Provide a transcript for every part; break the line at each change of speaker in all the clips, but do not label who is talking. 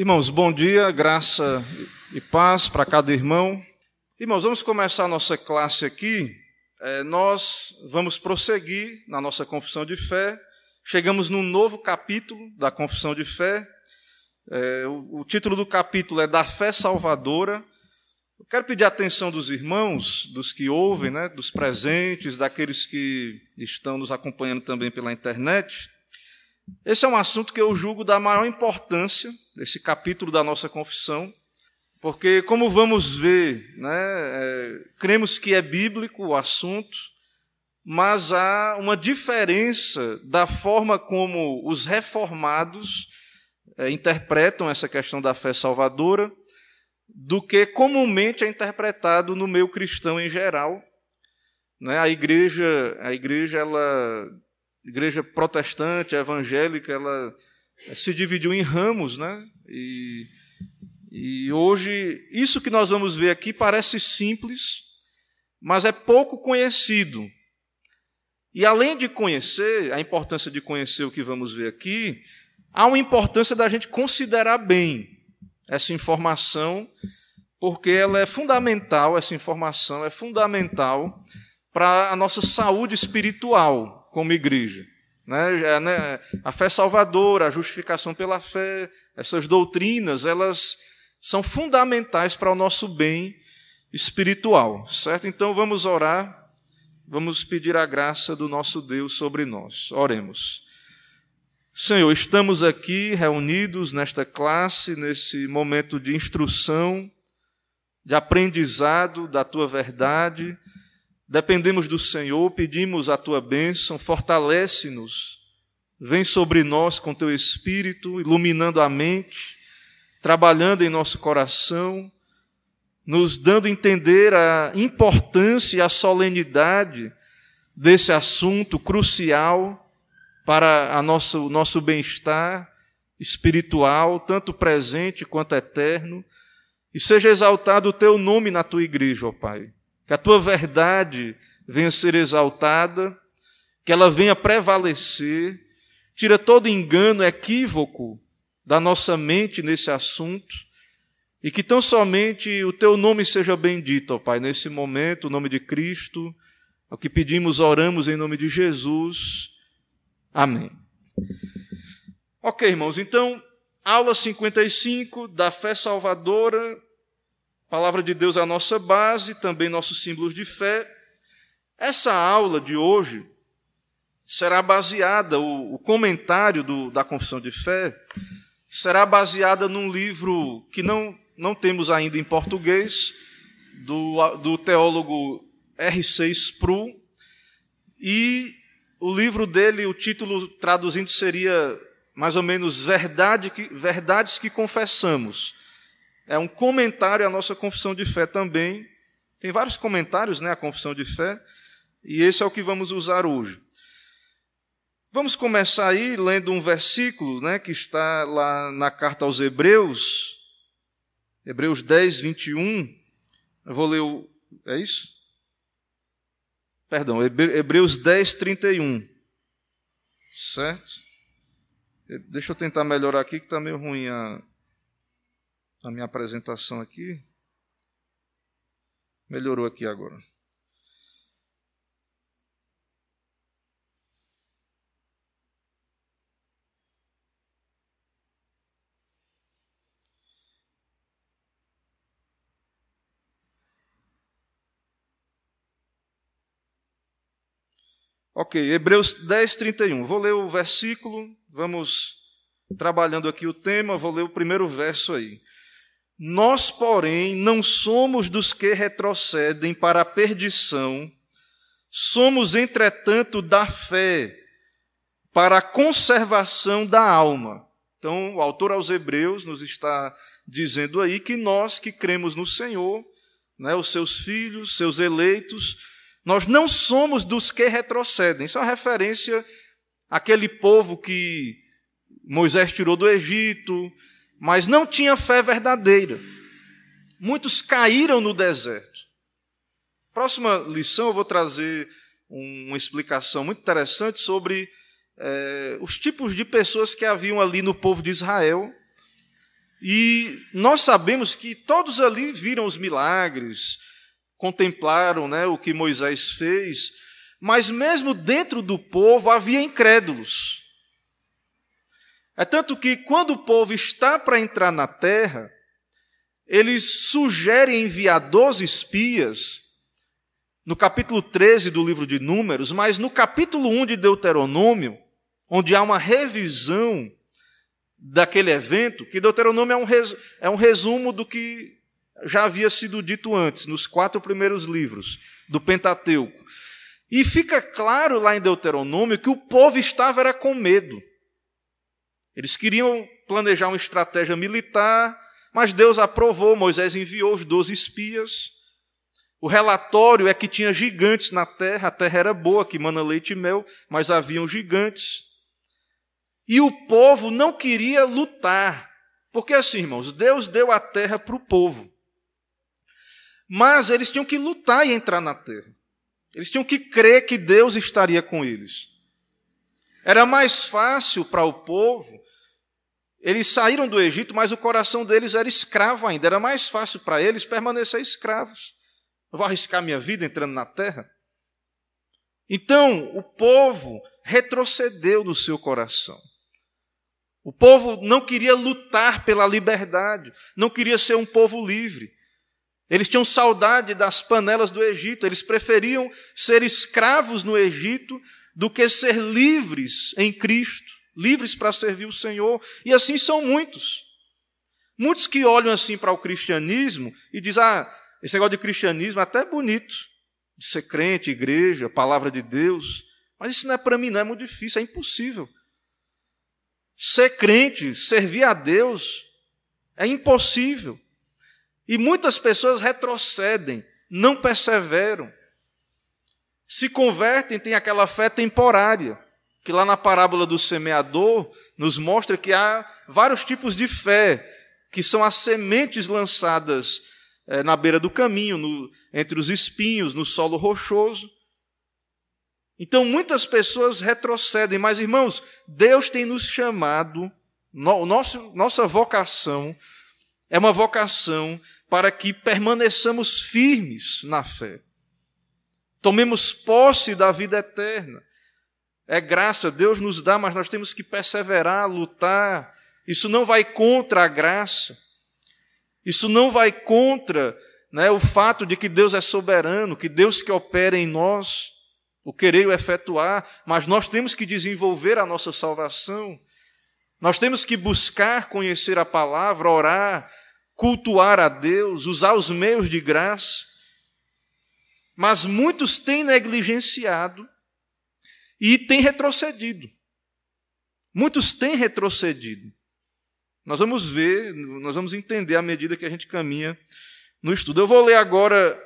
Irmãos, bom dia, graça e paz para cada irmão. Irmãos, vamos começar a nossa classe aqui. É, nós vamos prosseguir na nossa confissão de fé. Chegamos num novo capítulo da confissão de fé. É, o, o título do capítulo é Da Fé Salvadora. Eu quero pedir a atenção dos irmãos, dos que ouvem, né, dos presentes, daqueles que estão nos acompanhando também pela internet. Esse é um assunto que eu julgo da maior importância, esse capítulo da nossa confissão, porque, como vamos ver, né, é, cremos que é bíblico o assunto, mas há uma diferença da forma como os reformados é, interpretam essa questão da fé salvadora do que comumente é interpretado no meio cristão em geral. Né? A igreja, a igreja, ela, igreja protestante, evangélica, ela se dividiu em ramos, né? E, e hoje isso que nós vamos ver aqui parece simples, mas é pouco conhecido. E além de conhecer, a importância de conhecer o que vamos ver aqui, há uma importância da gente considerar bem essa informação, porque ela é fundamental, essa informação é fundamental para a nossa saúde espiritual como igreja. Né? É, né? A fé salvadora, a justificação pela fé, essas doutrinas, elas são fundamentais para o nosso bem espiritual, certo? Então vamos orar, vamos pedir a graça do nosso Deus sobre nós. Oremos. Senhor, estamos aqui reunidos nesta classe, nesse momento de instrução, de aprendizado da tua verdade. Dependemos do Senhor, pedimos a tua bênção, fortalece-nos, vem sobre nós com teu espírito, iluminando a mente, trabalhando em nosso coração, nos dando a entender a importância e a solenidade desse assunto crucial para a nossa, o nosso bem-estar espiritual, tanto presente quanto eterno, e seja exaltado o teu nome na tua igreja, ó Pai. Que a tua verdade venha ser exaltada, que ela venha prevalecer, tira todo engano, equívoco da nossa mente nesse assunto, e que tão somente o teu nome seja bendito, ó Pai, nesse momento, o nome de Cristo, é o que pedimos, oramos em nome de Jesus. Amém. Ok, irmãos, então, aula 55 da fé salvadora. Palavra de Deus é a nossa base, também nossos símbolos de fé. Essa aula de hoje será baseada, o, o comentário do, da confissão de fé será baseada num livro que não, não temos ainda em português, do, do teólogo R.C. Sproul, e o livro dele, o título traduzindo seria mais ou menos Verdade que, Verdades que Confessamos. É um comentário à nossa confissão de fé também. Tem vários comentários, né, a confissão de fé, e esse é o que vamos usar hoje. Vamos começar aí lendo um versículo, né, que está lá na carta aos Hebreus, Hebreus 10, 21. Eu vou ler o. É isso? Perdão, Hebreus 10, 31. Certo? Deixa eu tentar melhorar aqui, que está meio ruim a, a minha apresentação aqui. Melhorou aqui agora. Ok, Hebreus 10, 31. Vou ler o versículo, vamos trabalhando aqui o tema, vou ler o primeiro verso aí. Nós, porém, não somos dos que retrocedem para a perdição, somos, entretanto, da fé para a conservação da alma. Então, o autor aos Hebreus nos está dizendo aí que nós que cremos no Senhor, né, os seus filhos, seus eleitos, nós não somos dos que retrocedem. Isso é uma referência àquele povo que Moisés tirou do Egito, mas não tinha fé verdadeira. Muitos caíram no deserto. Próxima lição eu vou trazer uma explicação muito interessante sobre é, os tipos de pessoas que haviam ali no povo de Israel. E nós sabemos que todos ali viram os milagres, contemplaram né, o que Moisés fez, mas mesmo dentro do povo havia incrédulos. É tanto que quando o povo está para entrar na terra, eles sugerem enviar 12 espias, no capítulo 13 do livro de Números, mas no capítulo 1 de Deuteronômio, onde há uma revisão daquele evento, que Deuteronômio é um, é um resumo do que já havia sido dito antes, nos quatro primeiros livros do Pentateuco. E fica claro lá em Deuteronômio que o povo estava era com medo. Eles queriam planejar uma estratégia militar, mas Deus aprovou, Moisés enviou os doze espias. O relatório é que tinha gigantes na terra, a terra era boa, que mana leite e mel, mas haviam gigantes. E o povo não queria lutar. Porque assim, irmãos, Deus deu a terra para o povo. Mas eles tinham que lutar e entrar na terra. Eles tinham que crer que Deus estaria com eles. Era mais fácil para o povo. Eles saíram do Egito, mas o coração deles era escravo ainda. Era mais fácil para eles permanecer escravos. Eu vou arriscar minha vida entrando na terra? Então, o povo retrocedeu no seu coração. O povo não queria lutar pela liberdade, não queria ser um povo livre. Eles tinham saudade das panelas do Egito, eles preferiam ser escravos no Egito do que ser livres em Cristo, livres para servir o Senhor. E assim são muitos. Muitos que olham assim para o cristianismo e dizem: ah, esse negócio de cristianismo é até bonito, de ser crente, igreja, palavra de Deus, mas isso não é para mim, não é muito difícil, é impossível. Ser crente, servir a Deus, é impossível. E muitas pessoas retrocedem, não perseveram. Se convertem, têm aquela fé temporária, que lá na parábola do semeador nos mostra que há vários tipos de fé, que são as sementes lançadas é, na beira do caminho, no, entre os espinhos, no solo rochoso. Então muitas pessoas retrocedem, mas irmãos, Deus tem nos chamado, no, nosso, nossa vocação é uma vocação para que permaneçamos firmes na fé. Tomemos posse da vida eterna. É graça, Deus nos dá, mas nós temos que perseverar, lutar. Isso não vai contra a graça. Isso não vai contra né, o fato de que Deus é soberano, que Deus que opera em nós o querer o efetuar, mas nós temos que desenvolver a nossa salvação. Nós temos que buscar conhecer a palavra, orar, cultuar a Deus, usar os meios de graça. Mas muitos têm negligenciado e têm retrocedido. Muitos têm retrocedido. Nós vamos ver, nós vamos entender à medida que a gente caminha no estudo. Eu vou ler agora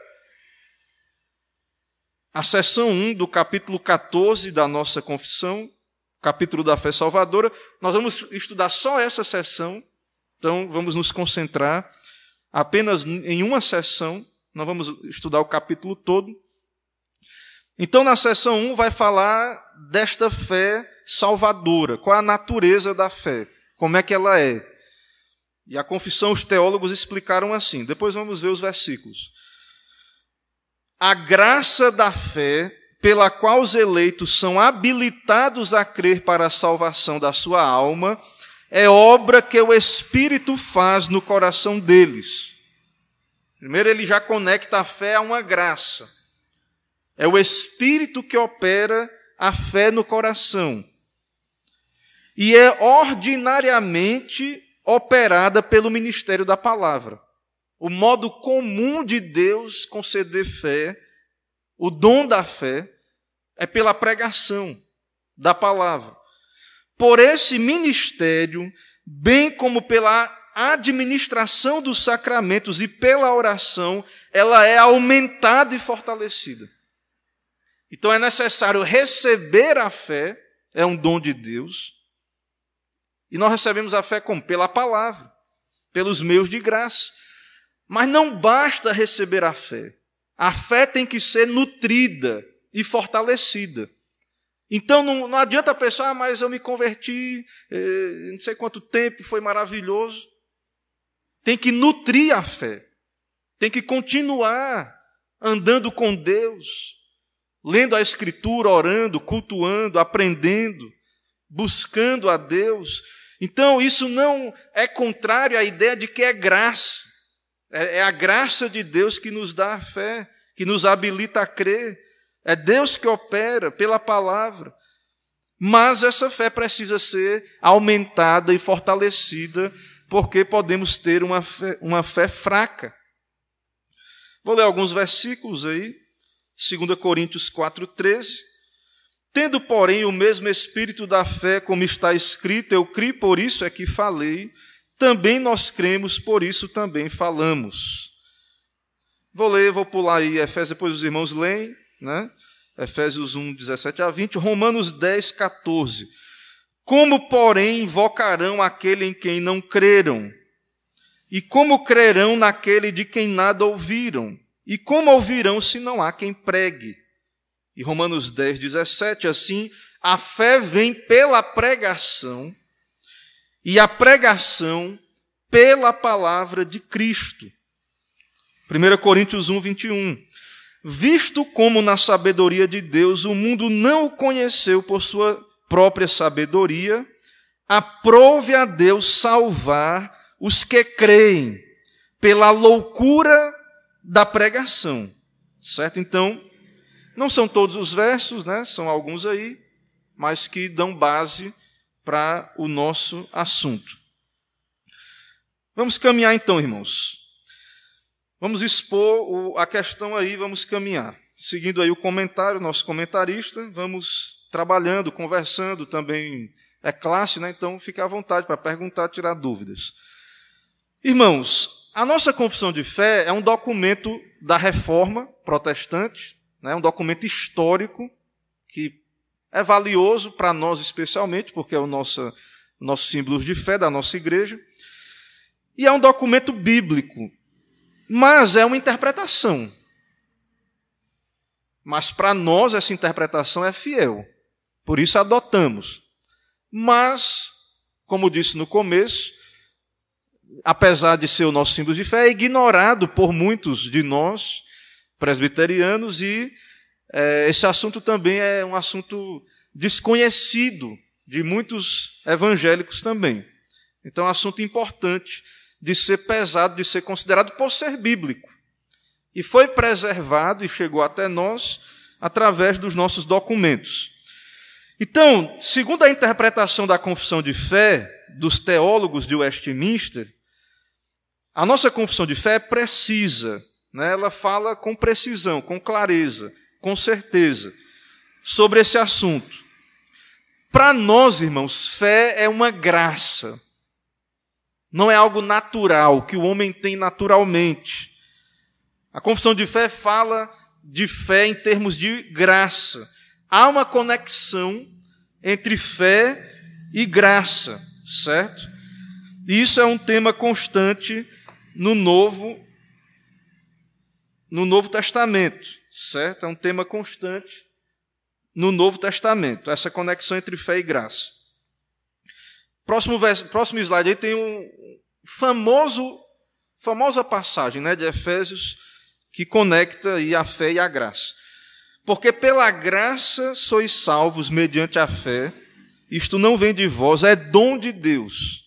a seção 1 do capítulo 14 da nossa confissão, capítulo da fé salvadora. Nós vamos estudar só essa seção, então vamos nos concentrar apenas em uma seção, não vamos estudar o capítulo todo. Então, na seção 1, vai falar desta fé salvadora, qual a natureza da fé, como é que ela é. E a confissão, os teólogos explicaram assim. Depois vamos ver os versículos a graça da fé pela qual os eleitos são habilitados a crer para a salvação da sua alma é obra que o Espírito faz no coração deles. Primeiro, ele já conecta a fé a uma graça. É o Espírito que opera a fé no coração. E é ordinariamente operada pelo ministério da palavra. O modo comum de Deus conceder fé, o dom da fé, é pela pregação da palavra. Por esse ministério, bem como pela administração dos sacramentos e pela oração, ela é aumentada e fortalecida. Então é necessário receber a fé, é um dom de Deus. E nós recebemos a fé como? Pela palavra, pelos meios de graça. Mas não basta receber a fé. A fé tem que ser nutrida e fortalecida. Então não, não adianta a pessoa, ah, mas eu me converti, eh, não sei quanto tempo, foi maravilhoso. tem que nutrir a fé, tem que continuar andando com Deus, lendo a Escritura, orando, cultuando, aprendendo, buscando a Deus. Então, isso não é contrário à ideia de que é graça. É, é a graça de Deus que nos dá a fé, que nos habilita a crer. É Deus que opera pela palavra. Mas essa fé precisa ser aumentada e fortalecida, porque podemos ter uma fé, uma fé fraca. Vou ler alguns versículos aí. 2 Coríntios 4,13. Tendo, porém, o mesmo espírito da fé, como está escrito, eu criei, por isso é que falei, também nós cremos, por isso também falamos. Vou ler, vou pular aí Efésios, depois os irmãos leem, né? Efésios 1, 17 a 20, Romanos 10, 14. Como, porém, invocarão aquele em quem não creram? E como crerão naquele de quem nada ouviram? E como ouvirão se não há quem pregue? E Romanos 10, 17, assim, a fé vem pela pregação, e a pregação pela palavra de Cristo. 1 Coríntios 1, 21. Visto como na sabedoria de Deus o mundo não o conheceu por sua própria sabedoria, aprove a Deus salvar os que creem pela loucura da pregação. Certo? Então, não são todos os versos, né? São alguns aí, mas que dão base para o nosso assunto. Vamos caminhar então, irmãos. Vamos expor a questão aí, vamos caminhar. Seguindo aí o comentário, nosso comentarista, vamos trabalhando, conversando também. É classe, né? Então fique à vontade para perguntar, tirar dúvidas. Irmãos, a nossa confissão de fé é um documento da reforma protestante, né, um documento histórico que é valioso para nós especialmente, porque é o nosso, nosso símbolo de fé da nossa igreja. E é um documento bíblico, mas é uma interpretação. Mas para nós essa interpretação é fiel, por isso adotamos. Mas, como disse no começo, apesar de ser o nosso símbolo de fé, é ignorado por muitos de nós presbiterianos e é, esse assunto também é um assunto desconhecido de muitos evangélicos também. Então, é um assunto importante de ser pesado, de ser considerado por ser bíblico. E foi preservado e chegou até nós através dos nossos documentos. Então, segundo a interpretação da confissão de fé dos teólogos de Westminster, a nossa confissão de fé é precisa, né? ela fala com precisão, com clareza, com certeza sobre esse assunto. Para nós, irmãos, fé é uma graça. Não é algo natural, que o homem tem naturalmente. A confissão de fé fala de fé em termos de graça. Há uma conexão entre fé e graça, certo? E isso é um tema constante no Novo no Novo Testamento, certo? É um tema constante no Novo Testamento, essa conexão entre fé e graça. Próximo, verso, próximo slide aí tem um famoso, famosa passagem né, de Efésios que conecta aí a fé e a graça. Porque pela graça sois salvos mediante a fé, isto não vem de vós, é dom de Deus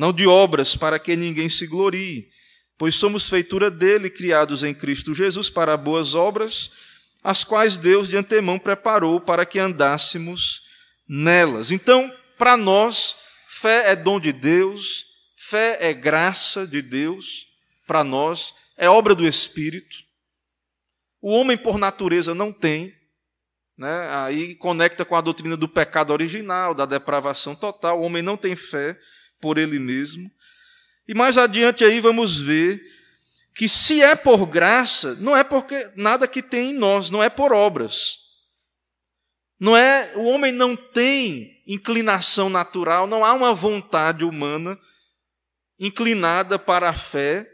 não de obras, para que ninguém se glorie, pois somos feitura dele, criados em Cristo Jesus para boas obras, as quais Deus de antemão preparou para que andássemos nelas. Então, para nós, fé é dom de Deus, fé é graça de Deus, para nós, é obra do Espírito. O homem, por natureza, não tem, né? aí conecta com a doutrina do pecado original, da depravação total. O homem não tem fé, por ele mesmo. E mais adiante aí vamos ver que se é por graça, não é porque nada que tem em nós, não é por obras. Não é, o homem não tem inclinação natural, não há uma vontade humana inclinada para a fé.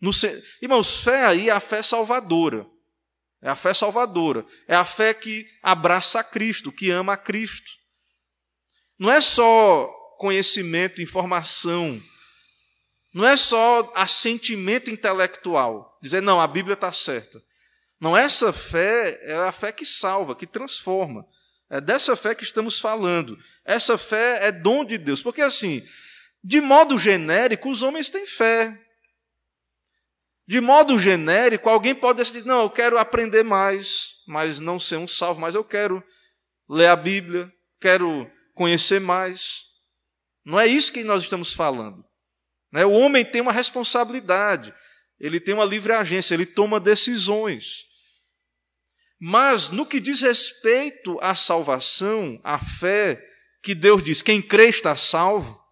No, irmãos, fé aí é a fé salvadora. É a fé salvadora. É a fé que abraça a Cristo, que ama a Cristo. Não é só conhecimento, informação. Não é só assentimento intelectual, dizer, não, a Bíblia está certa. Não, essa fé é a fé que salva, que transforma. É dessa fé que estamos falando. Essa fé é dom de Deus. Porque, assim, de modo genérico, os homens têm fé. De modo genérico, alguém pode decidir: não, eu quero aprender mais, mas não ser um salvo, mas eu quero ler a Bíblia, quero conhecer mais. Não é isso que nós estamos falando. Né? O homem tem uma responsabilidade, ele tem uma livre agência, ele toma decisões. Mas no que diz respeito à salvação, à fé, que Deus diz: quem crê está salvo,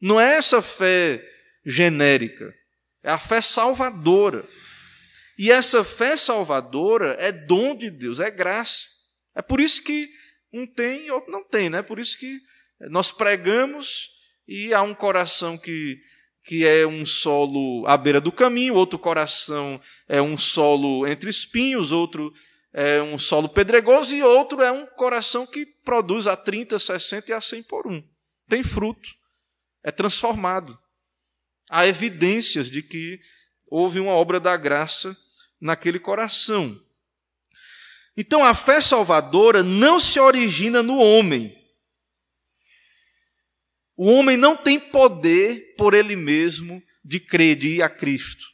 não é essa fé genérica, é a fé salvadora. E essa fé salvadora é dom de Deus, é graça. É por isso que um tem e outro não tem, né? É por isso que nós pregamos e há um coração que, que é um solo à beira do caminho, outro coração é um solo entre espinhos, outro é um solo pedregoso e outro é um coração que produz a 30, 60 e a 100 por um. Tem fruto, é transformado. Há evidências de que houve uma obra da graça naquele coração. Então a fé salvadora não se origina no homem. O homem não tem poder por ele mesmo de crer, de ir a Cristo.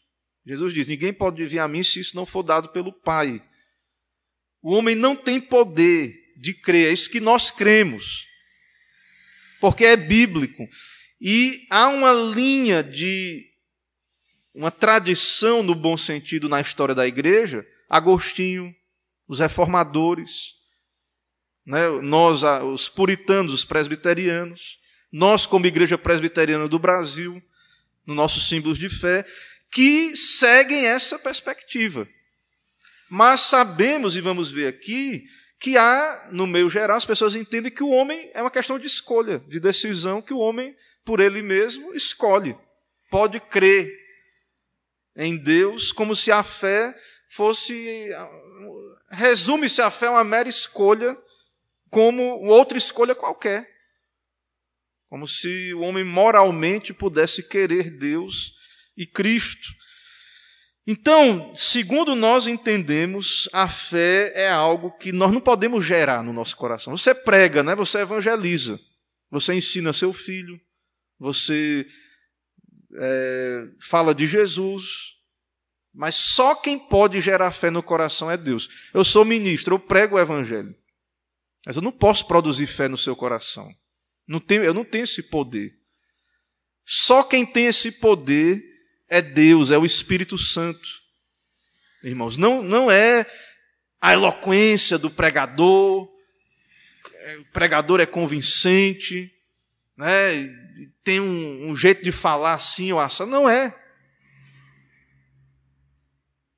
Jesus diz: ninguém pode vir a mim se isso não for dado pelo Pai. O homem não tem poder de crer, é isso que nós cremos, porque é bíblico. E há uma linha de, uma tradição no bom sentido na história da igreja, Agostinho, os reformadores, né, nós, os puritanos, os presbiterianos, nós, como Igreja Presbiteriana do Brasil, no nossos símbolos de fé, que seguem essa perspectiva. Mas sabemos, e vamos ver aqui, que há, no meio geral, as pessoas entendem que o homem é uma questão de escolha, de decisão, que o homem, por ele mesmo, escolhe. Pode crer em Deus como se a fé fosse. Resume-se a fé a uma mera escolha, como outra escolha qualquer. Como se o homem moralmente pudesse querer Deus e Cristo. Então, segundo nós entendemos, a fé é algo que nós não podemos gerar no nosso coração. Você prega, né? você evangeliza, você ensina seu filho, você é, fala de Jesus, mas só quem pode gerar fé no coração é Deus. Eu sou ministro, eu prego o evangelho, mas eu não posso produzir fé no seu coração. Não tenho, eu não tenho esse poder. Só quem tem esse poder é Deus, é o Espírito Santo. Irmãos, não, não é a eloquência do pregador, o pregador é convincente, né? tem um, um jeito de falar assim ou assim. Não é.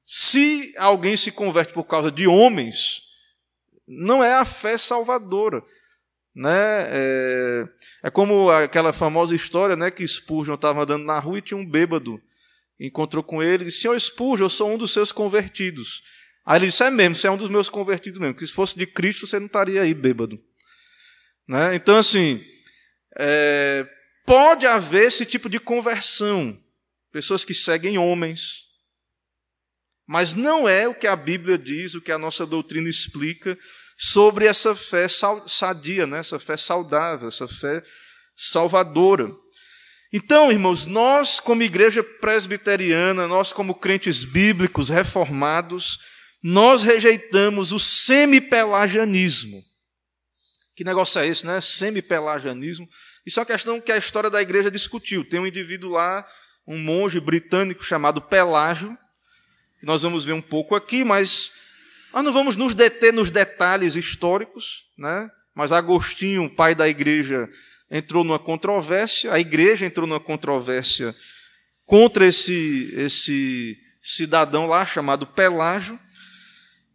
Se alguém se converte por causa de homens, não é a fé salvadora. Né? É, é como aquela famosa história né, que Spurgeon estava andando na rua e tinha um bêbado encontrou com ele e disse: Senhor Spurgeon, eu sou um dos seus convertidos. Aí ele disse: É mesmo, você é um dos meus convertidos mesmo, que se fosse de Cristo você não estaria aí bêbado. Né? Então, assim, é, pode haver esse tipo de conversão, pessoas que seguem homens, mas não é o que a Bíblia diz, o que a nossa doutrina explica sobre essa fé sadia, né? essa fé saudável, essa fé salvadora. Então, irmãos, nós, como igreja presbiteriana, nós, como crentes bíblicos reformados, nós rejeitamos o semipelagianismo. Que negócio é esse, né? Semipelagianismo. Isso é uma questão que a história da igreja discutiu. Tem um indivíduo lá, um monge britânico chamado Pelágio, que nós vamos ver um pouco aqui, mas nós não vamos nos deter nos detalhes históricos, né? Mas Agostinho, pai da igreja, entrou numa controvérsia, a igreja entrou numa controvérsia contra esse, esse cidadão lá chamado Pelágio.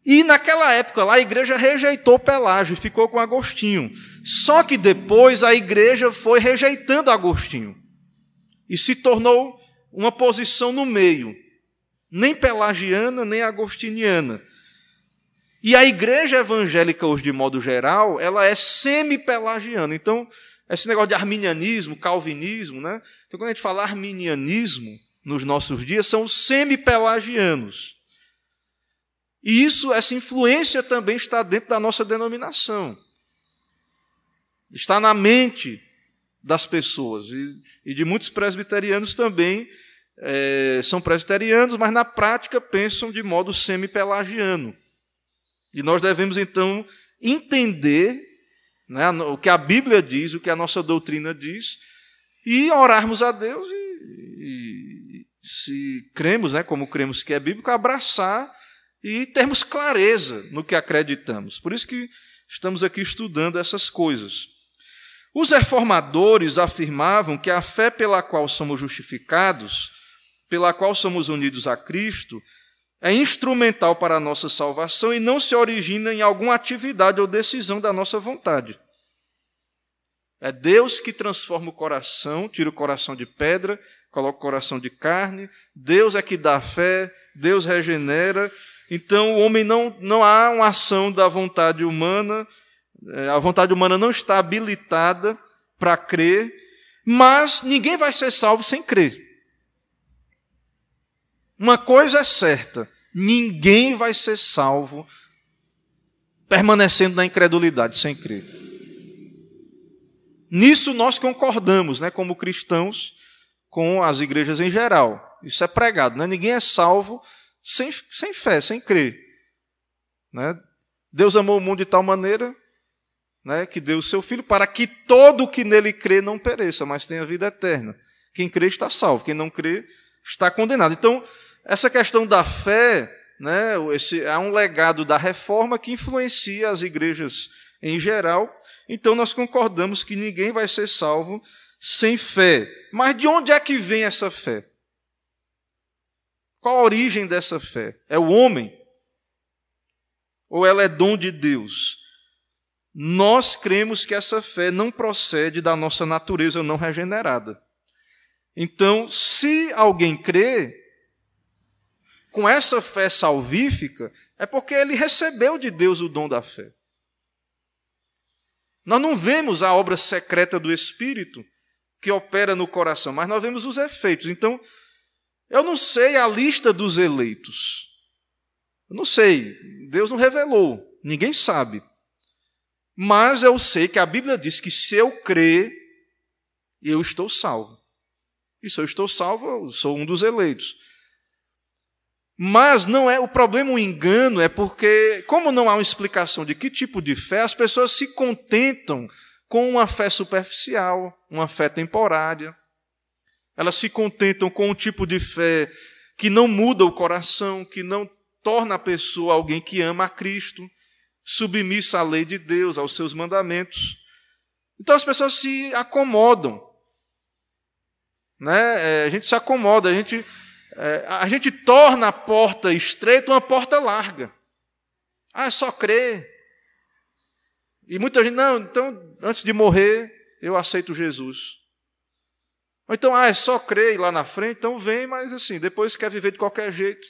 E naquela época lá a igreja rejeitou Pelágio e ficou com Agostinho. Só que depois a igreja foi rejeitando Agostinho e se tornou uma posição no meio, nem pelagiana nem agostiniana. E a igreja evangélica hoje de modo geral, ela é semi-pelagiana. Então, esse negócio de arminianismo, calvinismo, né? Então, quando a gente fala arminianismo nos nossos dias, são os semi-pelagianos. E isso, essa influência também está dentro da nossa denominação. Está na mente das pessoas. E, e de muitos presbiterianos também é, são presbiterianos, mas na prática pensam de modo semi-pelagiano. E nós devemos, então, entender né, o que a Bíblia diz, o que a nossa doutrina diz, e orarmos a Deus e, e se cremos, né, como cremos que é bíblico, abraçar e termos clareza no que acreditamos. Por isso que estamos aqui estudando essas coisas. Os reformadores afirmavam que a fé pela qual somos justificados, pela qual somos unidos a Cristo, é instrumental para a nossa salvação e não se origina em alguma atividade ou decisão da nossa vontade. É Deus que transforma o coração, tira o coração de pedra, coloca o coração de carne. Deus é que dá fé, Deus regenera. Então, o homem não, não há uma ação da vontade humana, é, a vontade humana não está habilitada para crer, mas ninguém vai ser salvo sem crer. Uma coisa é certa: ninguém vai ser salvo permanecendo na incredulidade, sem crer. Nisso nós concordamos, né, como cristãos, com as igrejas em geral. Isso é pregado, né? Ninguém é salvo sem, sem fé, sem crer. Né? Deus amou o mundo de tal maneira né, que deu o seu Filho para que todo o que nele crê não pereça, mas tenha vida eterna. Quem crê está salvo, quem não crê está condenado. Então, essa questão da fé, né, esse, é um legado da reforma que influencia as igrejas em geral. Então nós concordamos que ninguém vai ser salvo sem fé. Mas de onde é que vem essa fé? Qual a origem dessa fé? É o homem? Ou ela é dom de Deus? Nós cremos que essa fé não procede da nossa natureza não regenerada. Então, se alguém crê, com essa fé salvífica, é porque ele recebeu de Deus o dom da fé. Nós não vemos a obra secreta do Espírito que opera no coração, mas nós vemos os efeitos. Então, eu não sei a lista dos eleitos. Eu não sei. Deus não revelou. Ninguém sabe. Mas eu sei que a Bíblia diz que se eu crer, eu estou salvo. E se eu estou salvo, eu sou um dos eleitos. Mas não é o problema, o engano é porque, como não há uma explicação de que tipo de fé, as pessoas se contentam com uma fé superficial, uma fé temporária. Elas se contentam com um tipo de fé que não muda o coração, que não torna a pessoa alguém que ama a Cristo, submissa à lei de Deus, aos seus mandamentos. Então as pessoas se acomodam. Né? É, a gente se acomoda, a gente é, a gente torna a porta estreita uma porta larga. Ah, é só crer. E muita gente, não, então, antes de morrer, eu aceito Jesus. Ou então, ah, é só crer lá na frente, então vem, mas assim, depois quer viver de qualquer jeito.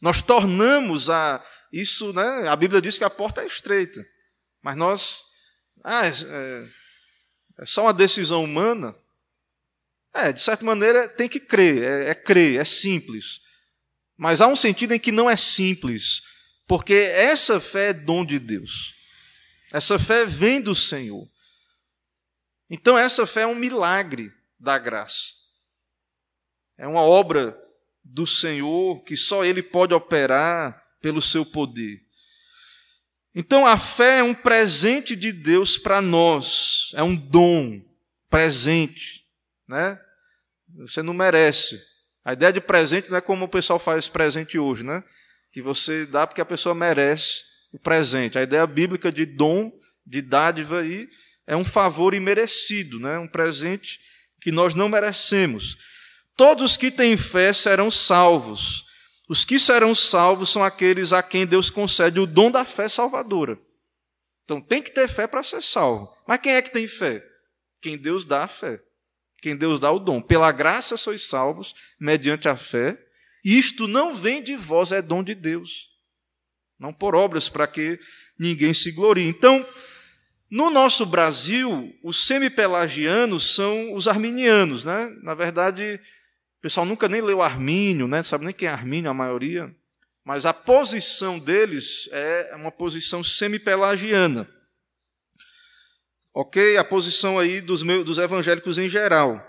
Nós tornamos a isso, né? A Bíblia diz que a porta é estreita, mas nós, ah, é, é, é só uma decisão humana. É, de certa maneira tem que crer, é, é crer, é simples. Mas há um sentido em que não é simples, porque essa fé é dom de Deus. Essa fé vem do Senhor. Então, essa fé é um milagre da graça. É uma obra do Senhor que só Ele pode operar pelo seu poder. Então, a fé é um presente de Deus para nós, é um dom, presente né? Você não merece. A ideia de presente não é como o pessoal faz presente hoje, né? Que você dá porque a pessoa merece o presente. A ideia bíblica de dom, de dádiva aí, é um favor imerecido, né? Um presente que nós não merecemos. Todos os que têm fé serão salvos. Os que serão salvos são aqueles a quem Deus concede o dom da fé salvadora. Então tem que ter fé para ser salvo. Mas quem é que tem fé? Quem Deus dá a fé quem Deus dá o dom. Pela graça sois salvos, mediante a fé. Isto não vem de vós, é dom de Deus. Não por obras, para que ninguém se glorie. Então, No nosso Brasil, os semipelagianos são os arminianos, né? Na verdade, o pessoal nunca nem leu Armínio, né? Sabe nem quem é Armínio, a maioria. Mas a posição deles é uma posição semipelagiana. Ok? A posição aí dos, meus, dos evangélicos em geral.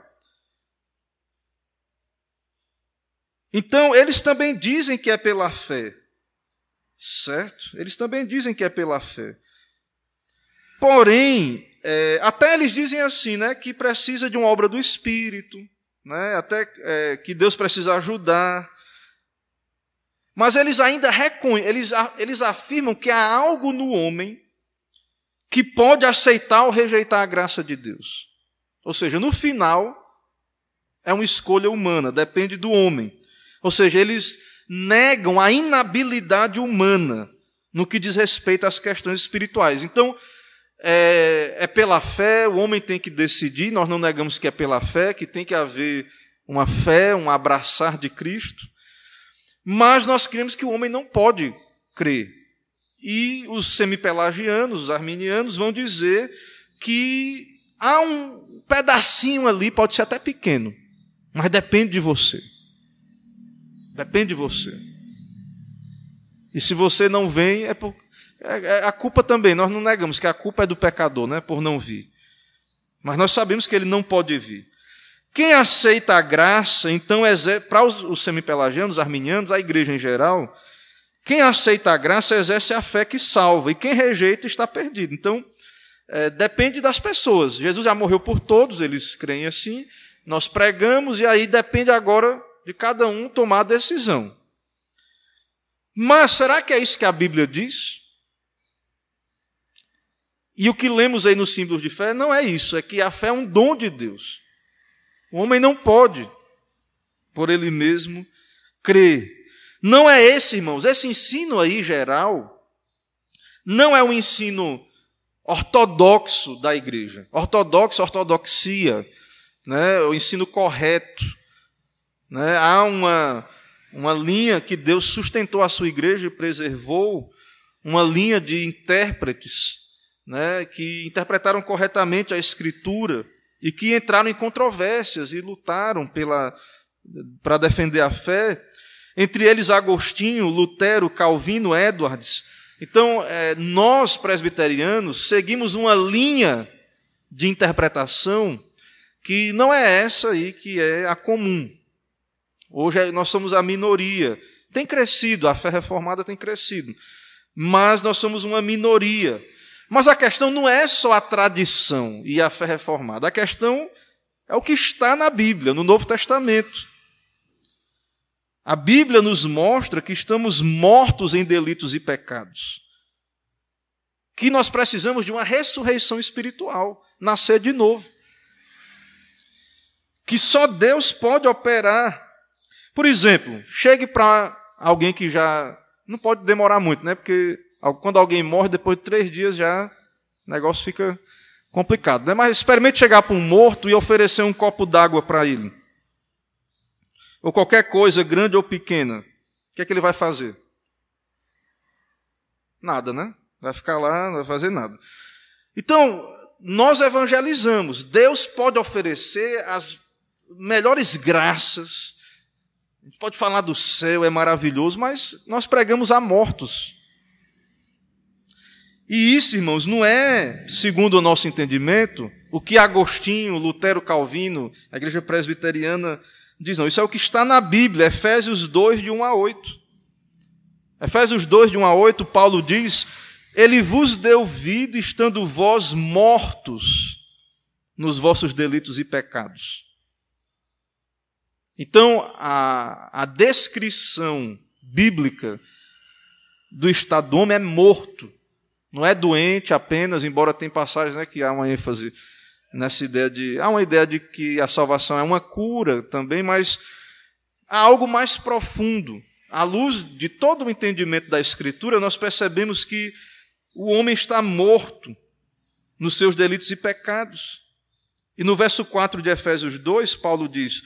Então, eles também dizem que é pela fé. Certo? Eles também dizem que é pela fé. Porém, é, até eles dizem assim, né, que precisa de uma obra do Espírito, né, até é, que Deus precisa ajudar. Mas eles ainda reconhecem, eles, eles afirmam que há algo no homem que pode aceitar ou rejeitar a graça de Deus. Ou seja, no final, é uma escolha humana, depende do homem. Ou seja, eles negam a inabilidade humana no que diz respeito às questões espirituais. Então, é, é, pela fé, o homem tem que decidir, nós não negamos que é pela fé, que tem que haver uma fé, um abraçar de Cristo, mas nós cremos que o homem não pode crer. E os semipelagianos, os arminianos, vão dizer que há um pedacinho ali, pode ser até pequeno, mas depende de você. Depende de você. E se você não vem, é por, é, é, a culpa também, nós não negamos que a culpa é do pecador, né, por não vir. Mas nós sabemos que ele não pode vir. Quem aceita a graça, então, para os, os semipelagianos, os arminianos, a igreja em geral, quem aceita a graça exerce a fé que salva, e quem rejeita está perdido. Então, é, depende das pessoas. Jesus já morreu por todos, eles creem assim. Nós pregamos, e aí depende agora de cada um tomar a decisão. Mas será que é isso que a Bíblia diz? E o que lemos aí nos símbolos de fé não é isso, é que a fé é um dom de Deus. O homem não pode, por ele mesmo, crer. Não é esse, irmãos, esse ensino aí geral, não é o ensino ortodoxo da igreja. Ortodoxo, ortodoxia, né? o ensino correto. Né? Há uma, uma linha que Deus sustentou a sua igreja e preservou, uma linha de intérpretes né, que interpretaram corretamente a Escritura e que entraram em controvérsias e lutaram pela para defender a fé, entre eles Agostinho, Lutero, Calvino, Edwards. Então, é, nós presbiterianos seguimos uma linha de interpretação que não é essa aí que é a comum. Hoje é, nós somos a minoria. Tem crescido, a fé reformada tem crescido. Mas nós somos uma minoria. Mas a questão não é só a tradição e a fé reformada. A questão é o que está na Bíblia, no Novo Testamento. A Bíblia nos mostra que estamos mortos em delitos e pecados. Que nós precisamos de uma ressurreição espiritual, nascer de novo. Que só Deus pode operar. Por exemplo, chegue para alguém que já. Não pode demorar muito, né? Porque quando alguém morre, depois de três dias já o negócio fica complicado. Né? Mas experimente chegar para um morto e oferecer um copo d'água para ele. Ou qualquer coisa, grande ou pequena. O que é que ele vai fazer? Nada, né? Vai ficar lá, não vai fazer nada. Então, nós evangelizamos. Deus pode oferecer as melhores graças. A gente pode falar do céu, é maravilhoso, mas nós pregamos a mortos. E isso, irmãos, não é, segundo o nosso entendimento, o que Agostinho, Lutero, Calvino, a igreja presbiteriana diz, não. Isso é o que está na Bíblia, Efésios 2, de 1 a 8. Efésios 2, de 1 a 8, Paulo diz: Ele vos deu vida, estando vós mortos nos vossos delitos e pecados. Então, a, a descrição bíblica do estado do homem é morto. Não é doente apenas, embora tenha passagens né, que há uma ênfase nessa ideia de. Há uma ideia de que a salvação é uma cura também, mas há algo mais profundo. À luz de todo o entendimento da Escritura, nós percebemos que o homem está morto nos seus delitos e pecados. E no verso 4 de Efésios 2, Paulo diz: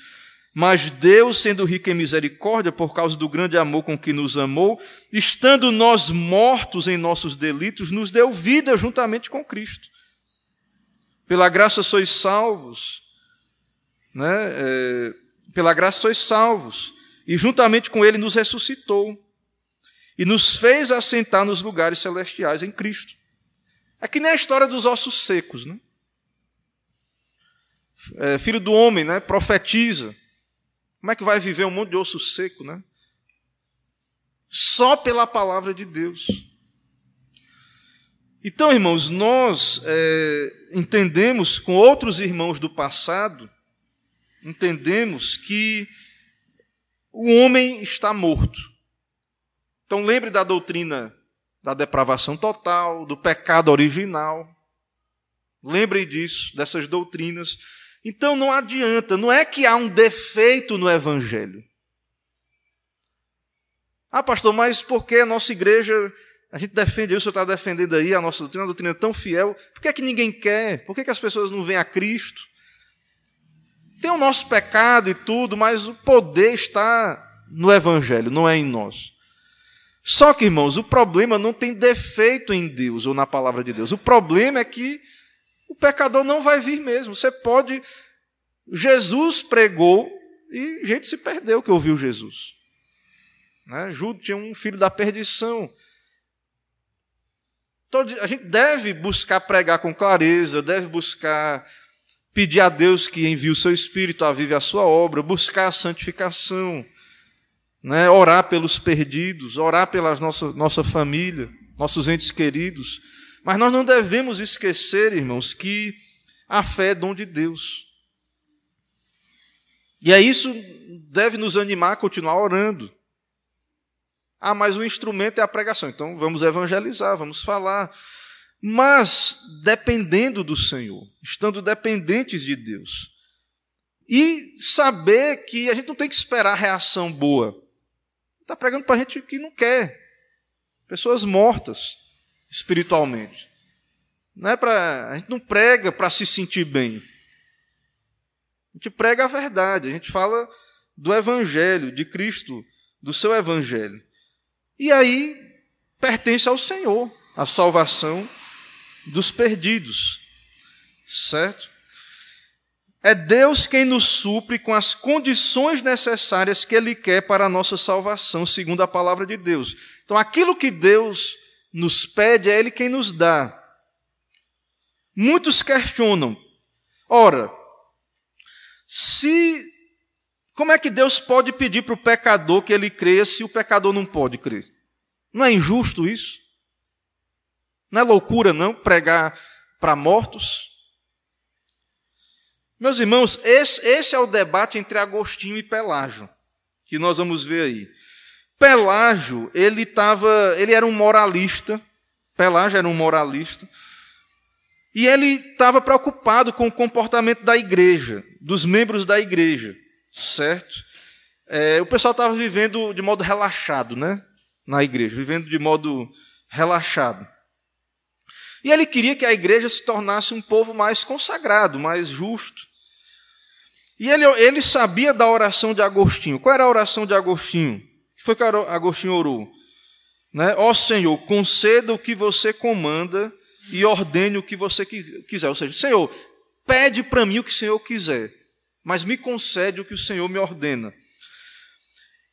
mas Deus, sendo rico em misericórdia, por causa do grande amor com que nos amou, estando nós mortos em nossos delitos, nos deu vida juntamente com Cristo. Pela graça sois salvos, né? É, pela graça sois salvos, e juntamente com Ele nos ressuscitou e nos fez assentar nos lugares celestiais em Cristo. É que nem a história dos ossos secos, né? É, filho do homem, né? Profetiza. Como é que vai viver um monte de osso seco, né? Só pela palavra de Deus. Então, irmãos, nós é, entendemos com outros irmãos do passado, entendemos que o homem está morto. Então, lembre da doutrina da depravação total, do pecado original. Lembre disso, dessas doutrinas. Então, não adianta, não é que há um defeito no Evangelho. Ah, pastor, mas por que a nossa igreja, a gente defende, o senhor está defendendo aí a nossa doutrina, a doutrina é tão fiel, por que, é que ninguém quer? Por que, é que as pessoas não vêm a Cristo? Tem o nosso pecado e tudo, mas o poder está no Evangelho, não é em nós. Só que, irmãos, o problema não tem defeito em Deus ou na palavra de Deus. O problema é que o pecador não vai vir mesmo. Você pode. Jesus pregou e gente se perdeu que ouviu Jesus. Né? Tinha um filho da perdição. Então, a gente deve buscar pregar com clareza, deve buscar pedir a Deus que envie o seu Espírito a viver a sua obra, buscar a santificação, né? orar pelos perdidos, orar pela nossa, nossa família, nossos entes queridos. Mas nós não devemos esquecer, irmãos, que a fé é dom de Deus. E é isso deve nos animar a continuar orando. Ah, mas o instrumento é a pregação. Então vamos evangelizar, vamos falar. Mas dependendo do Senhor, estando dependentes de Deus. E saber que a gente não tem que esperar reação boa. Está pregando para gente que não quer. Pessoas mortas espiritualmente. Não é para, a gente não prega para se sentir bem. A gente prega a verdade, a gente fala do evangelho de Cristo, do seu evangelho. E aí pertence ao Senhor a salvação dos perdidos. Certo? É Deus quem nos supre com as condições necessárias que Ele quer para a nossa salvação, segundo a palavra de Deus. Então, aquilo que Deus nos pede, é Ele quem nos dá. Muitos questionam: ora, se como é que Deus pode pedir para o pecador que ele creia se o pecador não pode crer? Não é injusto isso? Não é loucura, não, pregar para mortos? Meus irmãos, esse, esse, é o debate entre Agostinho e Pelágio, que nós vamos ver aí. Pelágio, ele, tava, ele era um moralista, Pelágio era um moralista, e ele estava preocupado com o comportamento da igreja, dos membros da igreja certo? É, o pessoal estava vivendo de modo relaxado, né? Na igreja, vivendo de modo relaxado. E ele queria que a igreja se tornasse um povo mais consagrado, mais justo. E ele, ele sabia da oração de Agostinho. Qual era a oração de Agostinho? O que foi que Agostinho orou? Né? Ó Senhor, conceda o que você comanda e ordene o que você quiser. Ou seja, Senhor, pede para mim o que o Senhor quiser mas me concede o que o Senhor me ordena.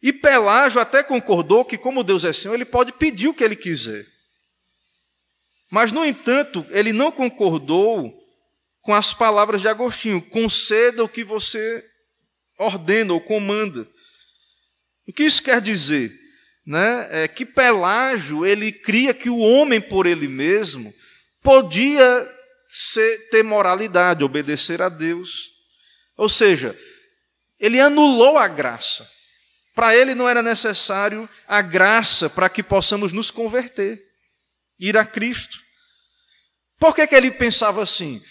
E Pelágio até concordou que, como Deus é Senhor, ele pode pedir o que ele quiser. Mas, no entanto, ele não concordou com as palavras de Agostinho: conceda o que você ordena ou comanda. O que isso quer dizer? Né? É que Pelágio ele cria que o homem por ele mesmo podia ser, ter moralidade, obedecer a Deus. Ou seja, ele anulou a graça. Para ele não era necessário a graça para que possamos nos converter, ir a Cristo. Por que, que ele pensava assim?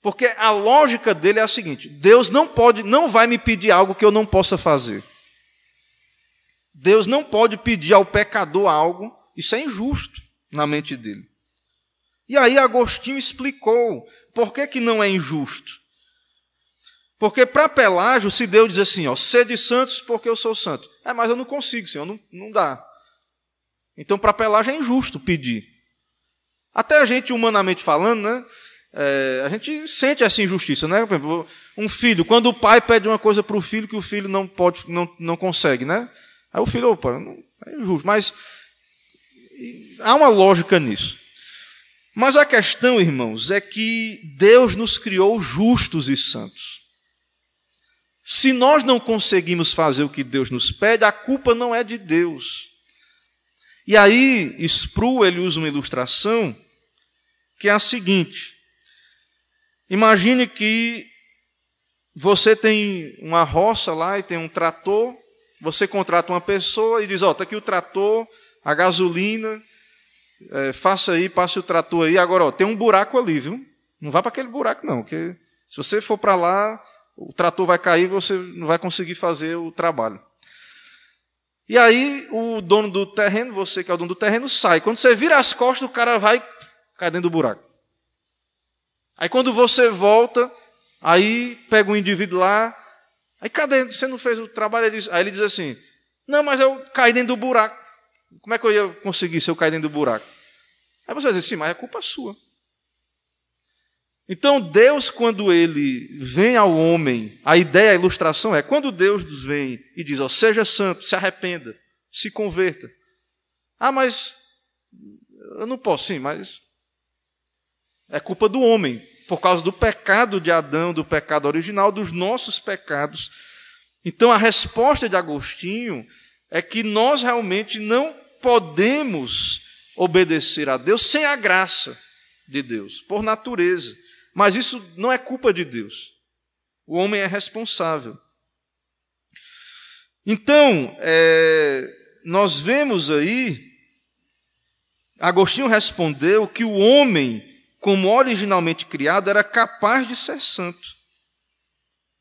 Porque a lógica dele é a seguinte: Deus não pode, não vai me pedir algo que eu não possa fazer. Deus não pode pedir ao pecador algo, isso é injusto na mente dele. E aí Agostinho explicou por que, que não é injusto. Porque para Pelágio, se Deus diz assim, ó, sede santos porque eu sou santo. É, mas eu não consigo, Senhor, não, não dá. Então para Pelágio é injusto pedir. Até a gente, humanamente falando, né, é, a gente sente essa injustiça, né? Um filho, quando o pai pede uma coisa para o filho que o filho não pode, não, não consegue, né? Aí o filho, opa, não, é injusto. Mas há uma lógica nisso. Mas a questão, irmãos, é que Deus nos criou justos e santos. Se nós não conseguimos fazer o que Deus nos pede, a culpa não é de Deus. E aí, Spru, ele usa uma ilustração que é a seguinte: Imagine que você tem uma roça lá e tem um trator, você contrata uma pessoa e diz: Ó, oh, está aqui o trator, a gasolina, é, faça aí, passe o trator aí. Agora, ó, tem um buraco ali, viu? Não vá para aquele buraco, não, porque se você for para lá, o trator vai cair e você não vai conseguir fazer o trabalho. E aí, o dono do terreno, você que é o dono do terreno, sai. Quando você vira as costas, o cara vai cair dentro do buraco. Aí quando você volta, aí pega um indivíduo lá, aí cadê? Você não fez o trabalho? Aí ele diz assim: Não, mas eu caí dentro do buraco. Como é que eu ia conseguir se eu cair dentro do buraco? Aí você diz, sim, mas é culpa sua. Então Deus, quando ele vem ao homem, a ideia, a ilustração é, quando Deus nos vem e diz, ó, seja santo, se arrependa, se converta. Ah, mas eu não posso, sim, mas é culpa do homem, por causa do pecado de Adão, do pecado original, dos nossos pecados. Então a resposta de Agostinho é que nós realmente não podemos obedecer a Deus sem a graça de Deus, por natureza. Mas isso não é culpa de Deus. O homem é responsável. Então, é, nós vemos aí, Agostinho respondeu que o homem como originalmente criado, era capaz de ser santo.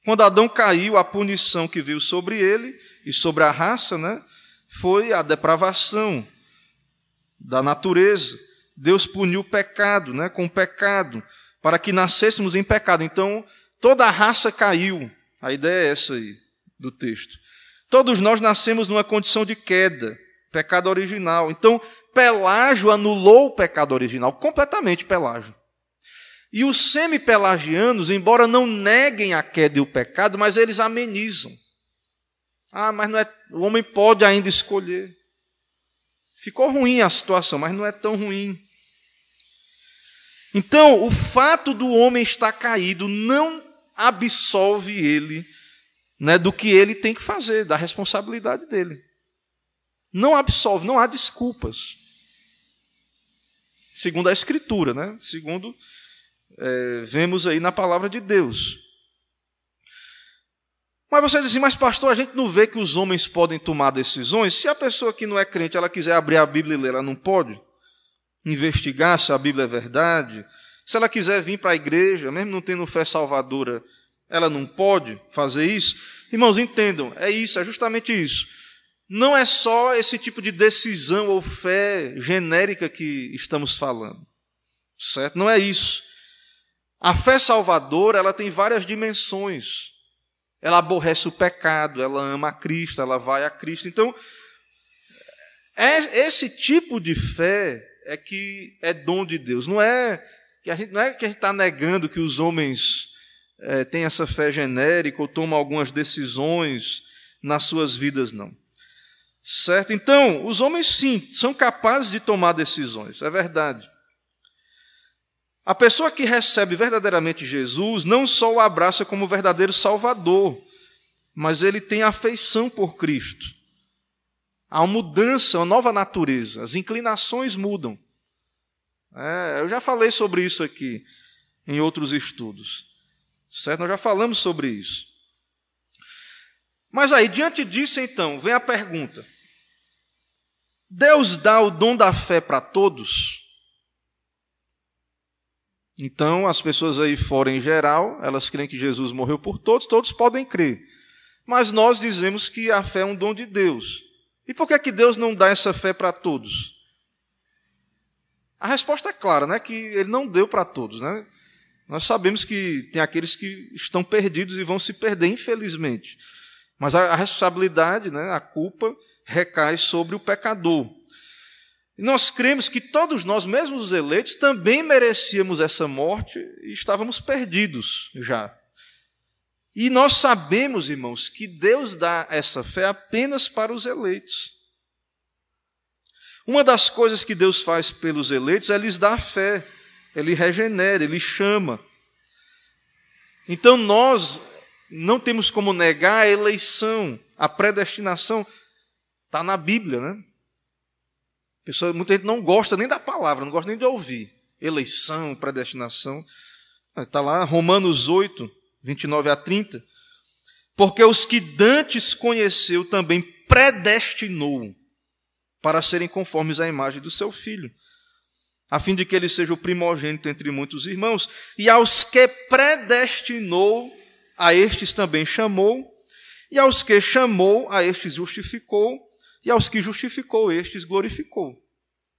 Quando Adão caiu, a punição que veio sobre ele e sobre a raça, né, foi a depravação da natureza. Deus puniu o pecado, né, com o pecado, para que nascêssemos em pecado. Então, toda a raça caiu. A ideia é essa aí do texto. Todos nós nascemos numa condição de queda, pecado original. Então, Pelágio anulou o pecado original, completamente Pelágio. E os semi-pelagianos, embora não neguem a queda e o pecado, mas eles amenizam. Ah, mas não é, o homem pode ainda escolher. Ficou ruim a situação, mas não é tão ruim. Então, o fato do homem estar caído não absolve ele né, do que ele tem que fazer, da responsabilidade dele. Não absolve, não há desculpas segundo a Escritura, né? segundo é, vemos aí na palavra de Deus. Mas você diz assim, mas pastor, a gente não vê que os homens podem tomar decisões? Se a pessoa que não é crente, ela quiser abrir a Bíblia e ler, ela não pode? Investigar se a Bíblia é verdade? Se ela quiser vir para a igreja, mesmo não tendo fé salvadora, ela não pode fazer isso? Irmãos, entendam, é isso, é justamente isso não é só esse tipo de decisão ou fé genérica que estamos falando. Certo? Não é isso. A fé salvadora, ela tem várias dimensões. Ela aborrece o pecado, ela ama a Cristo, ela vai a Cristo. Então, é esse tipo de fé é que é dom de Deus. Não é que a gente não é que a gente está negando que os homens é, têm essa fé genérica ou tomam algumas decisões nas suas vidas, não. Certo? Então, os homens sim são capazes de tomar decisões, é verdade. A pessoa que recebe verdadeiramente Jesus não só o abraça como verdadeiro Salvador, mas ele tem afeição por Cristo. Há uma mudança, uma nova natureza, as inclinações mudam. É, eu já falei sobre isso aqui em outros estudos. Certo? Nós já falamos sobre isso. Mas aí, diante disso, então, vem a pergunta: Deus dá o dom da fé para todos. Então, as pessoas aí fora em geral, elas creem que Jesus morreu por todos, todos podem crer. Mas nós dizemos que a fé é um dom de Deus. E por que, é que Deus não dá essa fé para todos? A resposta é clara, né? Que ele não deu para todos, né? Nós sabemos que tem aqueles que estão perdidos e vão se perder, infelizmente. Mas a responsabilidade, né, a culpa, recai sobre o pecador. E nós cremos que todos nós, mesmo os eleitos, também merecíamos essa morte e estávamos perdidos já. E nós sabemos, irmãos, que Deus dá essa fé apenas para os eleitos. Uma das coisas que Deus faz pelos eleitos é lhes dar fé, ele regenera, ele chama. Então nós não temos como negar a eleição, a predestinação, está na Bíblia, né? Pessoa, muita gente não gosta nem da palavra, não gosta nem de ouvir. Eleição, predestinação. Está lá, Romanos 8, 29 a 30. Porque os que dantes conheceu também predestinou para serem conformes à imagem do seu filho, a fim de que ele seja o primogênito entre muitos irmãos. E aos que predestinou, a estes também chamou, e aos que chamou, a estes justificou, e aos que justificou, estes glorificou.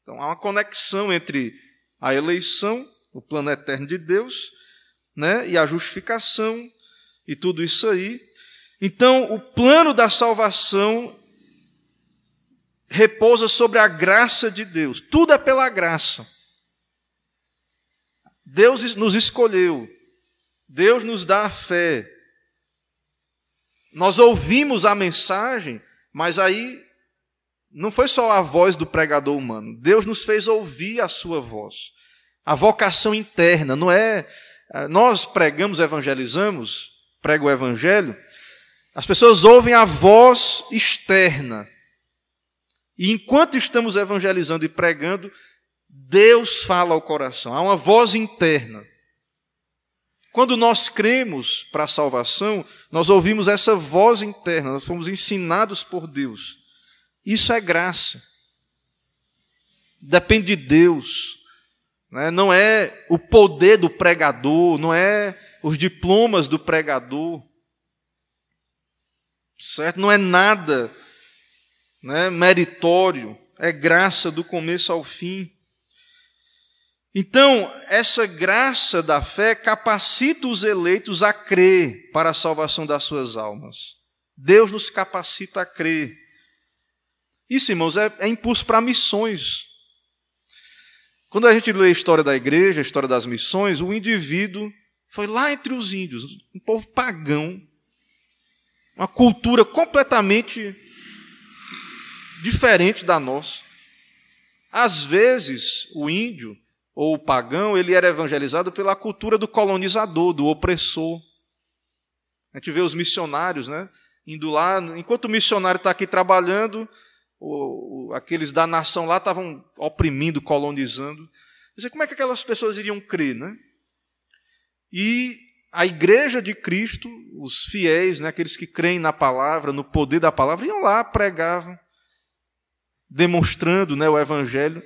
Então há uma conexão entre a eleição, o plano eterno de Deus, né, e a justificação e tudo isso aí. Então, o plano da salvação repousa sobre a graça de Deus. Tudo é pela graça. Deus nos escolheu. Deus nos dá a fé. Nós ouvimos a mensagem, mas aí não foi só a voz do pregador humano. Deus nos fez ouvir a sua voz. A vocação interna, não é. Eh, nós pregamos, evangelizamos, prego o evangelho, as pessoas ouvem a voz externa. E enquanto estamos evangelizando e pregando, Deus fala ao coração, há uma voz interna. Quando nós cremos para a salvação, nós ouvimos essa voz interna, nós fomos ensinados por Deus. Isso é graça. Depende de Deus. Né? Não é o poder do pregador, não é os diplomas do pregador. Certo? Não é nada né, meritório, é graça do começo ao fim. Então, essa graça da fé capacita os eleitos a crer para a salvação das suas almas. Deus nos capacita a crer. Isso, irmãos, é, é impulso para missões. Quando a gente lê a história da igreja, a história das missões, o indivíduo foi lá entre os índios, um povo pagão, uma cultura completamente diferente da nossa. Às vezes, o índio ou o pagão, ele era evangelizado pela cultura do colonizador, do opressor. A gente vê os missionários, né? Indo lá, enquanto o missionário está aqui trabalhando, o, o, aqueles da nação lá estavam oprimindo, colonizando. Dizer, como é que aquelas pessoas iriam crer, né? E a igreja de Cristo, os fiéis, né, aqueles que creem na palavra, no poder da palavra, iam lá, pregavam, demonstrando né, o evangelho.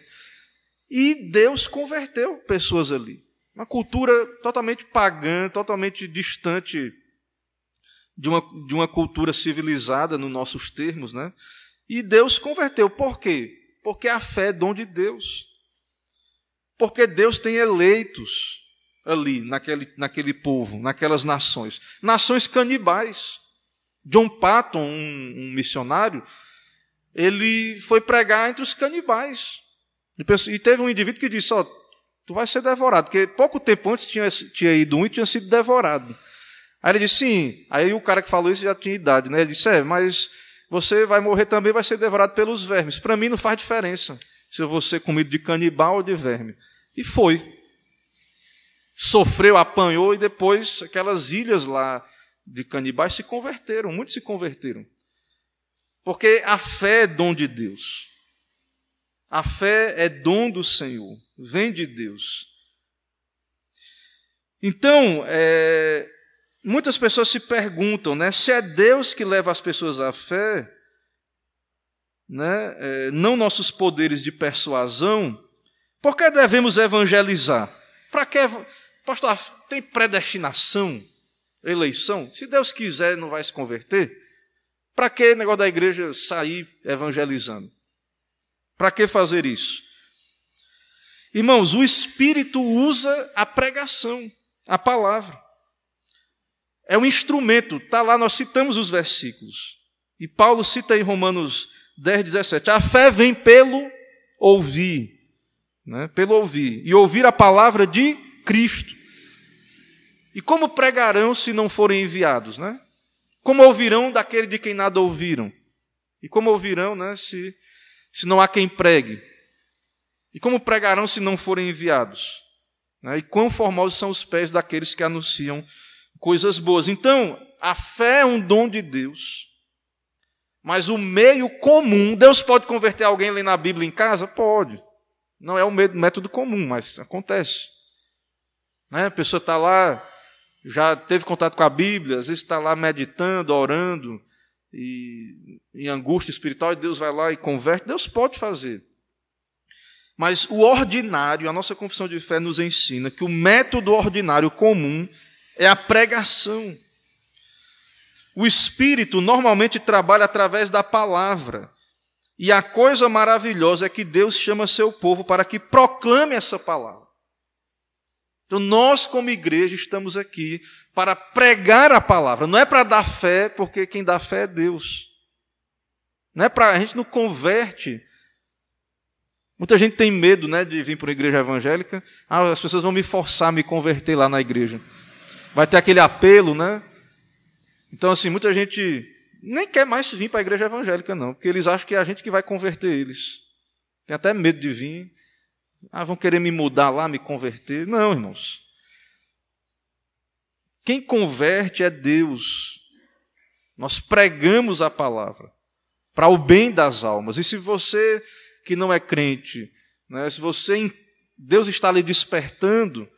E Deus converteu pessoas ali. Uma cultura totalmente pagã, totalmente distante de uma, de uma cultura civilizada, nos nossos termos, né? E Deus converteu. Por quê? Porque a fé é dom de Deus. Porque Deus tem eleitos ali, naquele, naquele povo, naquelas nações. Nações canibais. John Patton, um, um missionário, ele foi pregar entre os canibais. E teve um indivíduo que disse: Ó, tu vai ser devorado, porque pouco tempo antes tinha, tinha ido um e tinha sido devorado. Aí ele disse: Sim. Aí o cara que falou isso já tinha idade, né? Ele disse: É, mas você vai morrer também, vai ser devorado pelos vermes. Para mim não faz diferença se eu vou ser comido de canibal ou de verme. E foi. Sofreu, apanhou e depois aquelas ilhas lá de canibais se converteram, muitos se converteram. Porque a fé é dom de Deus. A fé é dom do Senhor, vem de Deus. Então, é, Muitas pessoas se perguntam, né, se é Deus que leva as pessoas à fé, né, é, não nossos poderes de persuasão, por que devemos evangelizar? Para que, pastor, tem predestinação, eleição? Se Deus quiser, não vai se converter? Para que negócio da igreja sair evangelizando? Para que fazer isso? Irmãos, o Espírito usa a pregação, a palavra. É um instrumento, está lá, nós citamos os versículos. E Paulo cita em Romanos 10, 17: A fé vem pelo ouvir, né? pelo ouvir, e ouvir a palavra de Cristo. E como pregarão se não forem enviados? Né? Como ouvirão daquele de quem nada ouviram? E como ouvirão né, se, se não há quem pregue? E como pregarão se não forem enviados? Né? E quão formosos são os pés daqueles que anunciam coisas boas. Então, a fé é um dom de Deus. Mas o meio comum, Deus pode converter alguém ali na Bíblia em casa? Pode. Não é o método comum, mas acontece. Né? A pessoa está lá, já teve contato com a Bíblia, às vezes está lá meditando, orando, e em angústia espiritual, e Deus vai lá e converte. Deus pode fazer. Mas o ordinário, a nossa confissão de fé nos ensina que o método ordinário comum é a pregação. O Espírito normalmente trabalha através da palavra. E a coisa maravilhosa é que Deus chama seu povo para que proclame essa palavra. Então, nós, como igreja, estamos aqui para pregar a palavra. Não é para dar fé, porque quem dá fé é Deus. Não é para a gente não converte. Muita gente tem medo, né, de vir para uma igreja evangélica. Ah, as pessoas vão me forçar a me converter lá na igreja. Vai ter aquele apelo, né? Então, assim, muita gente nem quer mais vir para a igreja evangélica, não, porque eles acham que é a gente que vai converter eles. Tem até medo de vir. Ah, vão querer me mudar lá, me converter. Não, irmãos. Quem converte é Deus. Nós pregamos a palavra para o bem das almas. E se você que não é crente, né, se você Deus está lhe despertando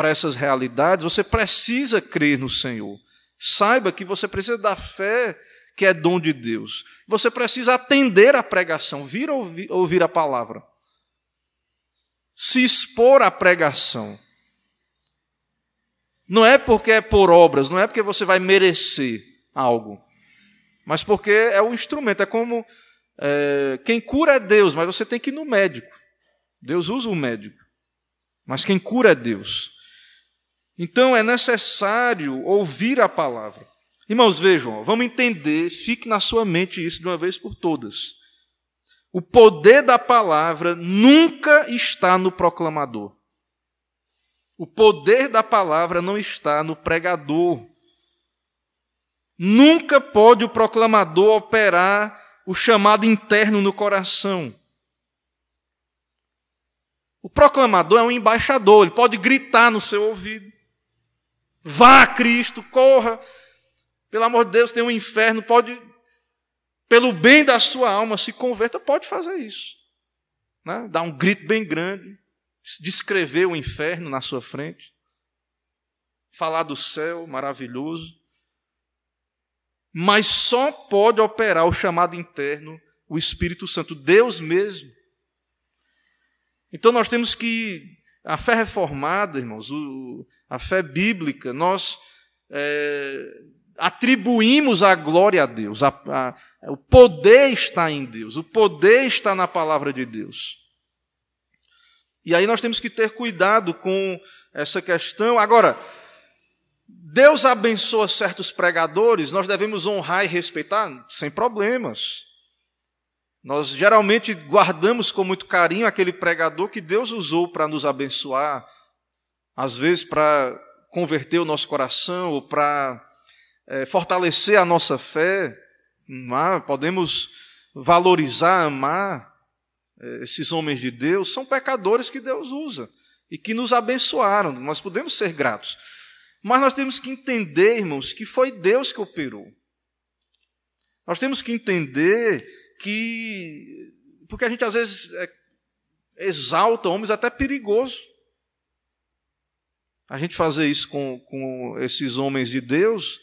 para essas realidades, você precisa crer no Senhor. Saiba que você precisa da fé que é dom de Deus. Você precisa atender à pregação, vir ouvir, ouvir a palavra. Se expor à pregação. Não é porque é por obras, não é porque você vai merecer algo, mas porque é o instrumento. É como é, quem cura é Deus, mas você tem que ir no médico. Deus usa o médico, mas quem cura é Deus. Então é necessário ouvir a palavra. Irmãos, vejam, vamos entender, fique na sua mente isso de uma vez por todas. O poder da palavra nunca está no proclamador. O poder da palavra não está no pregador. Nunca pode o proclamador operar o chamado interno no coração. O proclamador é um embaixador, ele pode gritar no seu ouvido. Vá a Cristo, corra. Pelo amor de Deus, tem um inferno, pode, pelo bem da sua alma, se converta, pode fazer isso. Né? Dar um grito bem grande, descrever o inferno na sua frente, falar do céu maravilhoso. Mas só pode operar o chamado interno o Espírito Santo, Deus mesmo. Então nós temos que. A fé reformada, irmãos, o, a fé bíblica, nós é, atribuímos a glória a Deus. A, a, o poder está em Deus, o poder está na palavra de Deus. E aí nós temos que ter cuidado com essa questão. Agora, Deus abençoa certos pregadores, nós devemos honrar e respeitar sem problemas. Nós geralmente guardamos com muito carinho aquele pregador que Deus usou para nos abençoar, às vezes para converter o nosso coração ou para é, fortalecer a nossa fé. É? podemos valorizar, amar é, esses homens de Deus. São pecadores que Deus usa e que nos abençoaram. Nós podemos ser gratos. Mas nós temos que entender, irmãos, que foi Deus que operou. Nós temos que entender que. Porque a gente às vezes é, exalta homens até perigoso a gente fazer isso com, com esses homens de Deus,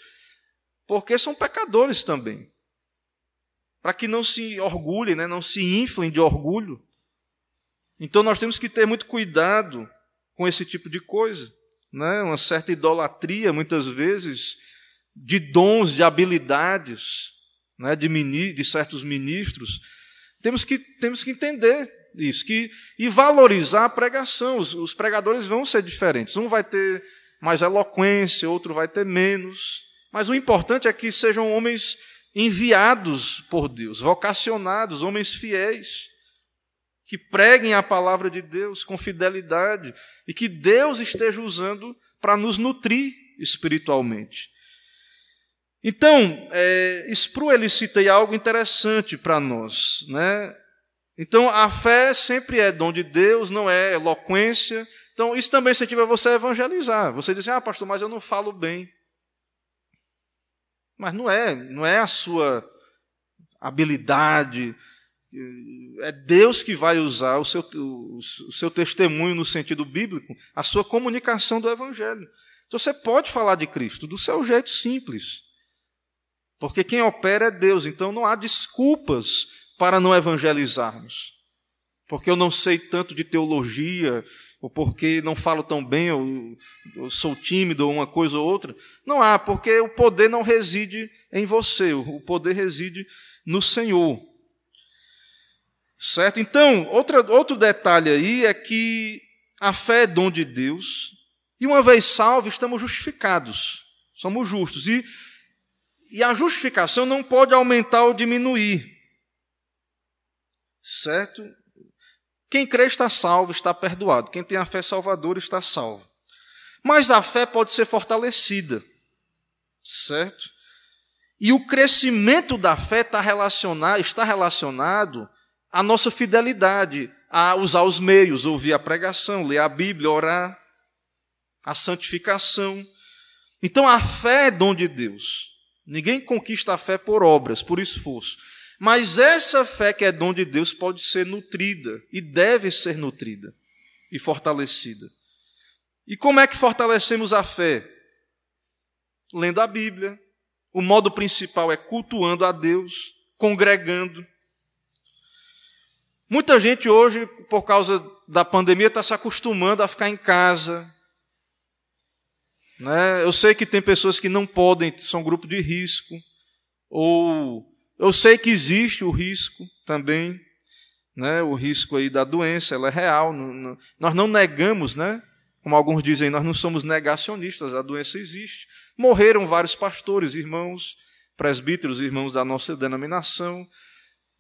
porque são pecadores também. Para que não se orgulhem, né, não se inflem de orgulho. Então nós temos que ter muito cuidado com esse tipo de coisa. Né? Uma certa idolatria, muitas vezes, de dons, de habilidades, né? de, mini, de certos ministros. Temos que, temos que entender isso, que, e valorizar a pregação. Os, os pregadores vão ser diferentes. Um vai ter mais eloquência, outro vai ter menos. Mas o importante é que sejam homens enviados por Deus, vocacionados, homens fiéis. que preguem a palavra de Deus com fidelidade e que Deus esteja usando para nos nutrir espiritualmente. Então, é, Spru ele cita algo interessante para nós. Né? Então, a fé sempre é dom de Deus, não é eloquência. Então, isso também incentiva você a evangelizar. Você diz, assim, ah, pastor, mas eu não falo bem. Mas não é, não é a sua habilidade, é Deus que vai usar o seu, o, seu testemunho no sentido bíblico, a sua comunicação do Evangelho. Então você pode falar de Cristo do seu jeito simples. Porque quem opera é Deus, então não há desculpas para não evangelizarmos. Porque eu não sei tanto de teologia, ou porque não falo tão bem, ou, ou sou tímido, ou uma coisa ou outra. Não há, porque o poder não reside em você, o poder reside no Senhor. Certo? Então, outra, outro detalhe aí é que a fé é dom de Deus, e uma vez salvos, estamos justificados, somos justos. E, e a justificação não pode aumentar ou diminuir. Certo? Quem crê está salvo, está perdoado. Quem tem a fé salvadora está salvo. Mas a fé pode ser fortalecida. Certo? E o crescimento da fé está relacionado, está relacionado a nossa fidelidade a usar os meios, ouvir a pregação, ler a Bíblia, orar, a santificação. Então a fé é dom de Deus. Ninguém conquista a fé por obras, por esforço. Mas essa fé que é dom de Deus pode ser nutrida e deve ser nutrida e fortalecida. E como é que fortalecemos a fé? Lendo a Bíblia. O modo principal é cultuando a Deus, congregando. Muita gente hoje, por causa da pandemia, está se acostumando a ficar em casa. Né? Eu sei que tem pessoas que não podem, são grupo de risco. Ou eu sei que existe o risco também, né? o risco aí da doença, ela é real. Não, não, nós não negamos, né? como alguns dizem, nós não somos negacionistas, a doença existe. Morreram vários pastores, irmãos, presbíteros, irmãos da nossa denominação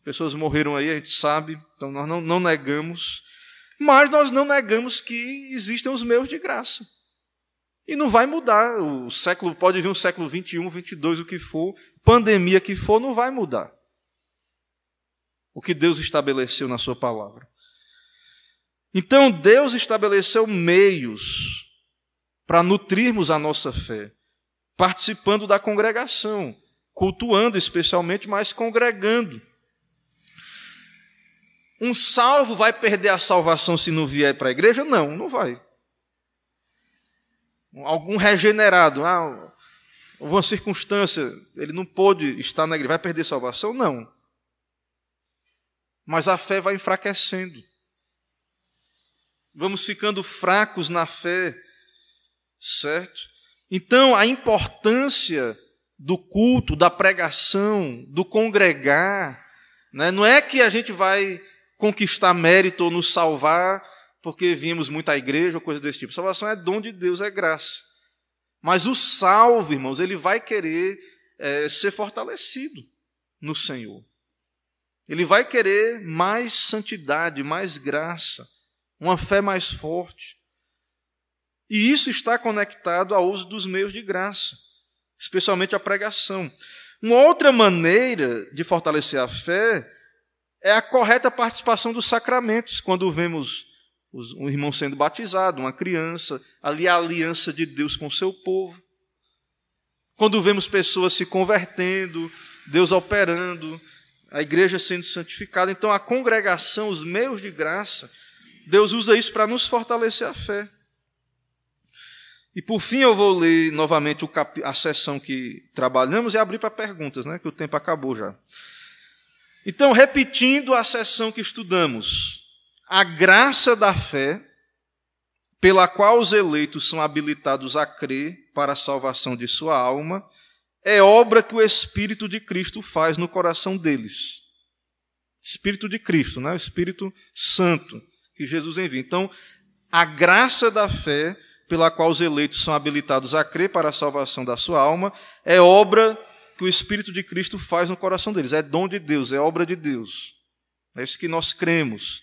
pessoas morreram aí, a gente sabe, então nós não, não negamos, mas nós não negamos que existem os meios de graça. E não vai mudar. O século pode vir um século 21, 22, o que for, pandemia que for, não vai mudar. O que Deus estabeleceu na sua palavra. Então Deus estabeleceu meios para nutrirmos a nossa fé, participando da congregação, cultuando especialmente, mas congregando. Um salvo vai perder a salvação se não vier para a igreja? Não, não vai. Algum regenerado, ah, uma circunstância, ele não pôde estar na igreja, vai perder salvação? Não. Mas a fé vai enfraquecendo. Vamos ficando fracos na fé, certo? Então, a importância do culto, da pregação, do congregar, né? não é que a gente vai conquistar mérito ou nos salvar porque vimos muito à igreja ou coisa desse tipo. Salvação é dom de Deus, é graça. Mas o salvo, irmãos, ele vai querer é, ser fortalecido no Senhor. Ele vai querer mais santidade, mais graça, uma fé mais forte. E isso está conectado ao uso dos meios de graça, especialmente a pregação. Uma outra maneira de fortalecer a fé é a correta participação dos sacramentos, quando vemos um irmão sendo batizado, uma criança, ali a aliança de Deus com o seu povo. Quando vemos pessoas se convertendo, Deus operando, a igreja sendo santificada. Então, a congregação, os meios de graça, Deus usa isso para nos fortalecer a fé. E por fim, eu vou ler novamente a sessão que trabalhamos e abrir para perguntas, né, que o tempo acabou já. Então, repetindo a sessão que estudamos, a graça da fé, pela qual os eleitos são habilitados a crer para a salvação de sua alma, é obra que o Espírito de Cristo faz no coração deles. Espírito de Cristo, né? o Espírito Santo que Jesus envia. Então, a graça da fé, pela qual os eleitos são habilitados a crer para a salvação da sua alma, é obra que o Espírito de Cristo faz no coração deles. É dom de Deus, é obra de Deus. É isso que nós cremos.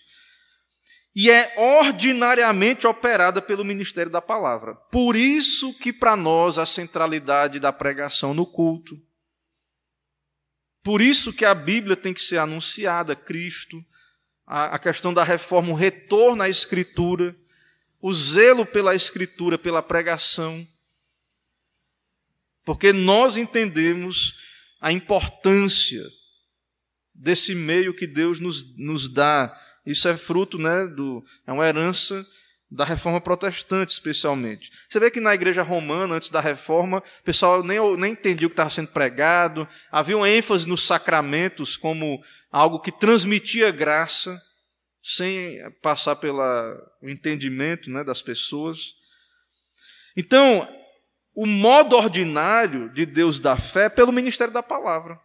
E é ordinariamente operada pelo ministério da palavra. Por isso que para nós a centralidade da pregação no culto. Por isso que a Bíblia tem que ser anunciada, Cristo, a, questão da reforma, o retorno à Escritura, o zelo pela Escritura, pela pregação. Porque nós entendemos a importância desse meio que Deus nos, nos dá isso é fruto, né, do, é uma herança da reforma protestante, especialmente. Você vê que na igreja romana, antes da reforma, o pessoal nem, nem entendia o que estava sendo pregado, havia uma ênfase nos sacramentos como algo que transmitia graça, sem passar pelo entendimento né, das pessoas. Então, o modo ordinário de Deus da fé é pelo ministério da palavra.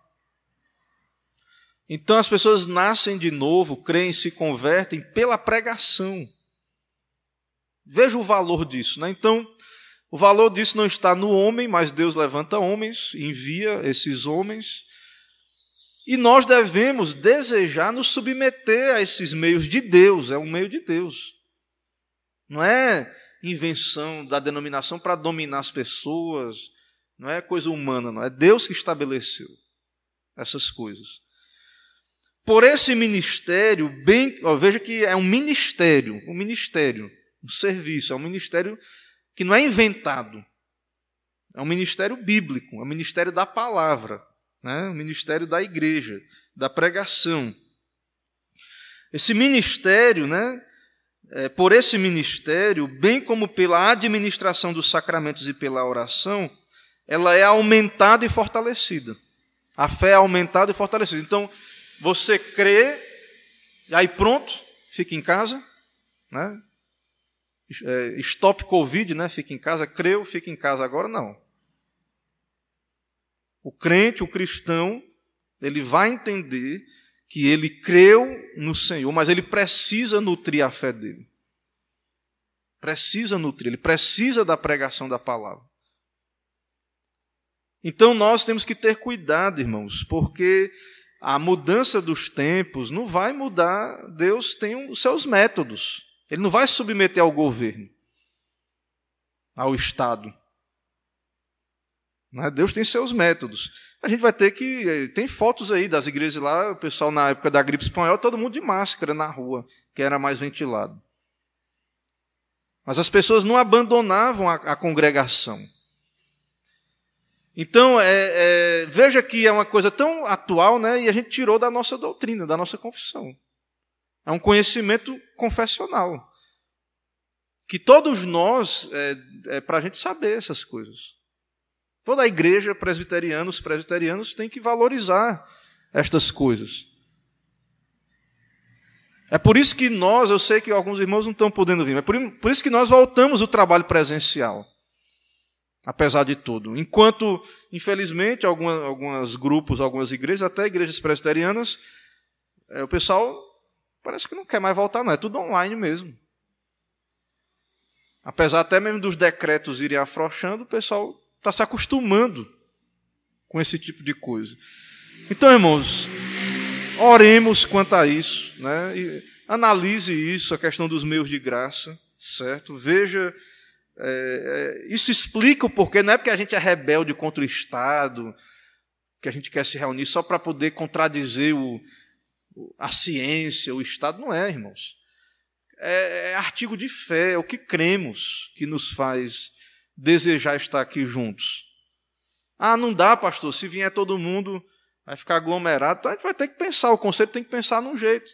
Então as pessoas nascem de novo, creem, se convertem pela pregação. Veja o valor disso. Né? Então, o valor disso não está no homem, mas Deus levanta homens, envia esses homens. E nós devemos desejar nos submeter a esses meios de Deus, é um meio de Deus. Não é invenção da denominação para dominar as pessoas, não é coisa humana, não é Deus que estabeleceu essas coisas por esse ministério, bem, ó, veja que é um ministério, um ministério, um serviço, é um ministério que não é inventado. É um ministério bíblico, é um ministério da palavra, né? um ministério da igreja, da pregação. Esse ministério, né? É, por esse ministério, bem como pela administração dos sacramentos e pela oração, ela é aumentada e fortalecida. A fé é aumentada e fortalecida. Então, você crê, e aí pronto, fica em casa, né? É, stop Covid, né? Fica em casa, creu, fica em casa agora, não. O crente, o cristão, ele vai entender que ele creu no Senhor, mas ele precisa nutrir a fé dele. Precisa nutrir, ele precisa da pregação da palavra. Então nós temos que ter cuidado, irmãos, porque a mudança dos tempos não vai mudar. Deus tem os seus métodos. Ele não vai submeter ao governo, ao Estado. Né? Deus tem seus métodos. A gente vai ter que. Eh, tem fotos aí das igrejas lá, o pessoal na época da gripe espanhola, todo mundo de máscara na rua, que era mais ventilado. Mas as pessoas não abandonavam a, a congregação. Então, é, é, veja que é uma coisa tão atual, né, e a gente tirou da nossa doutrina, da nossa confissão. É um conhecimento confessional. Que todos nós, é, é para a gente saber essas coisas. Toda a igreja presbiteriana, os presbiterianos têm que valorizar estas coisas. É por isso que nós, eu sei que alguns irmãos não estão podendo vir, mas por, por isso que nós voltamos o trabalho presencial apesar de tudo. Enquanto, infelizmente, algumas, alguns grupos, algumas igrejas, até igrejas presbiterianas, é, o pessoal parece que não quer mais voltar, não. É tudo online mesmo. Apesar até mesmo dos decretos irem afrouxando, o pessoal está se acostumando com esse tipo de coisa. Então, irmãos, oremos quanto a isso, né? E analise isso, a questão dos meios de graça, certo? Veja é, é, isso explica o porquê, não é porque a gente é rebelde contra o Estado, que a gente quer se reunir só para poder contradizer o, a ciência, o Estado. Não é, irmãos. É, é artigo de fé, é o que cremos que nos faz desejar estar aqui juntos. Ah, não dá, pastor, se vier todo mundo, vai ficar aglomerado, então a gente vai ter que pensar, o conselho tem que pensar num jeito.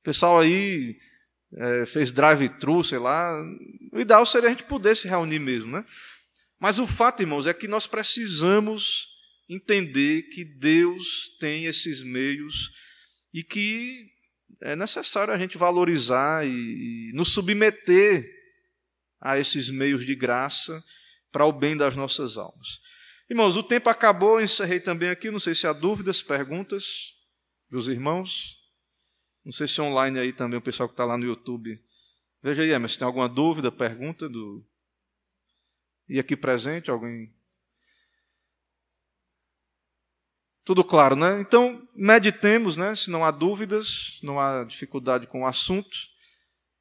O pessoal aí é, fez drive-thru, sei lá. O ideal seria a gente poder se reunir mesmo, né? Mas o fato, irmãos, é que nós precisamos entender que Deus tem esses meios e que é necessário a gente valorizar e, e nos submeter a esses meios de graça para o bem das nossas almas. Irmãos, o tempo acabou, encerrei também aqui, não sei se há dúvidas, perguntas dos irmãos. Não sei se online aí também o pessoal que está lá no YouTube. Veja aí, Emerson, tem alguma dúvida, pergunta do. E aqui presente, alguém. Tudo claro, né? Então, meditemos, né? Se não há dúvidas, não há dificuldade com o assunto.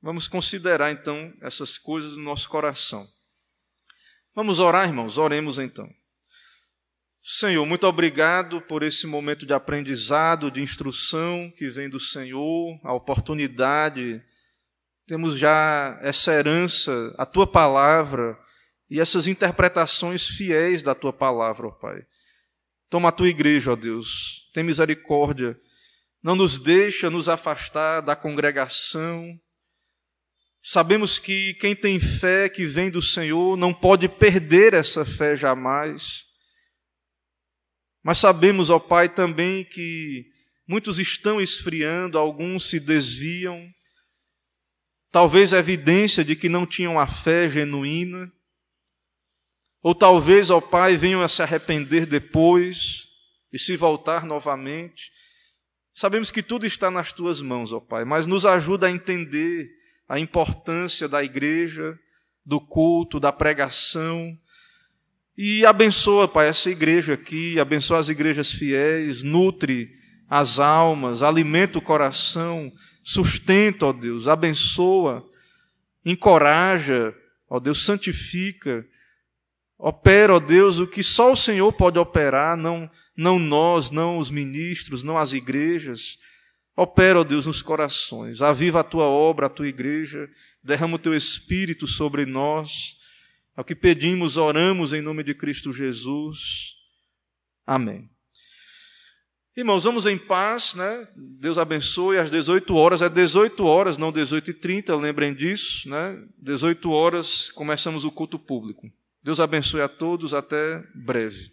Vamos considerar então essas coisas no nosso coração. Vamos orar, irmãos? Oremos então. Senhor, muito obrigado por esse momento de aprendizado, de instrução que vem do Senhor, a oportunidade. Temos já essa herança, a tua palavra e essas interpretações fiéis da tua palavra, ó Pai. Toma a tua igreja, ó Deus, tem misericórdia. Não nos deixa nos afastar da congregação. Sabemos que quem tem fé que vem do Senhor não pode perder essa fé jamais. Mas sabemos, ó Pai, também que muitos estão esfriando, alguns se desviam. Talvez a evidência de que não tinham a fé genuína. Ou talvez, ó Pai, venham a se arrepender depois e se voltar novamente. Sabemos que tudo está nas tuas mãos, ó Pai, mas nos ajuda a entender a importância da igreja, do culto, da pregação, e abençoa, Pai, essa igreja aqui, abençoa as igrejas fiéis, nutre as almas, alimenta o coração, sustenta, ó Deus, abençoa, encoraja, ó Deus, santifica, opera, ó Deus, o que só o Senhor pode operar, não, não nós, não os ministros, não as igrejas. Opera, ó Deus, nos corações, aviva a tua obra, a tua igreja, derrama o teu espírito sobre nós é o que pedimos, oramos em nome de Cristo Jesus. Amém. Irmãos, vamos em paz, né? Deus abençoe. Às 18 horas, é 18 horas, não 18 e 30, lembrem disso, né? 18 horas começamos o culto público. Deus abençoe a todos, até breve.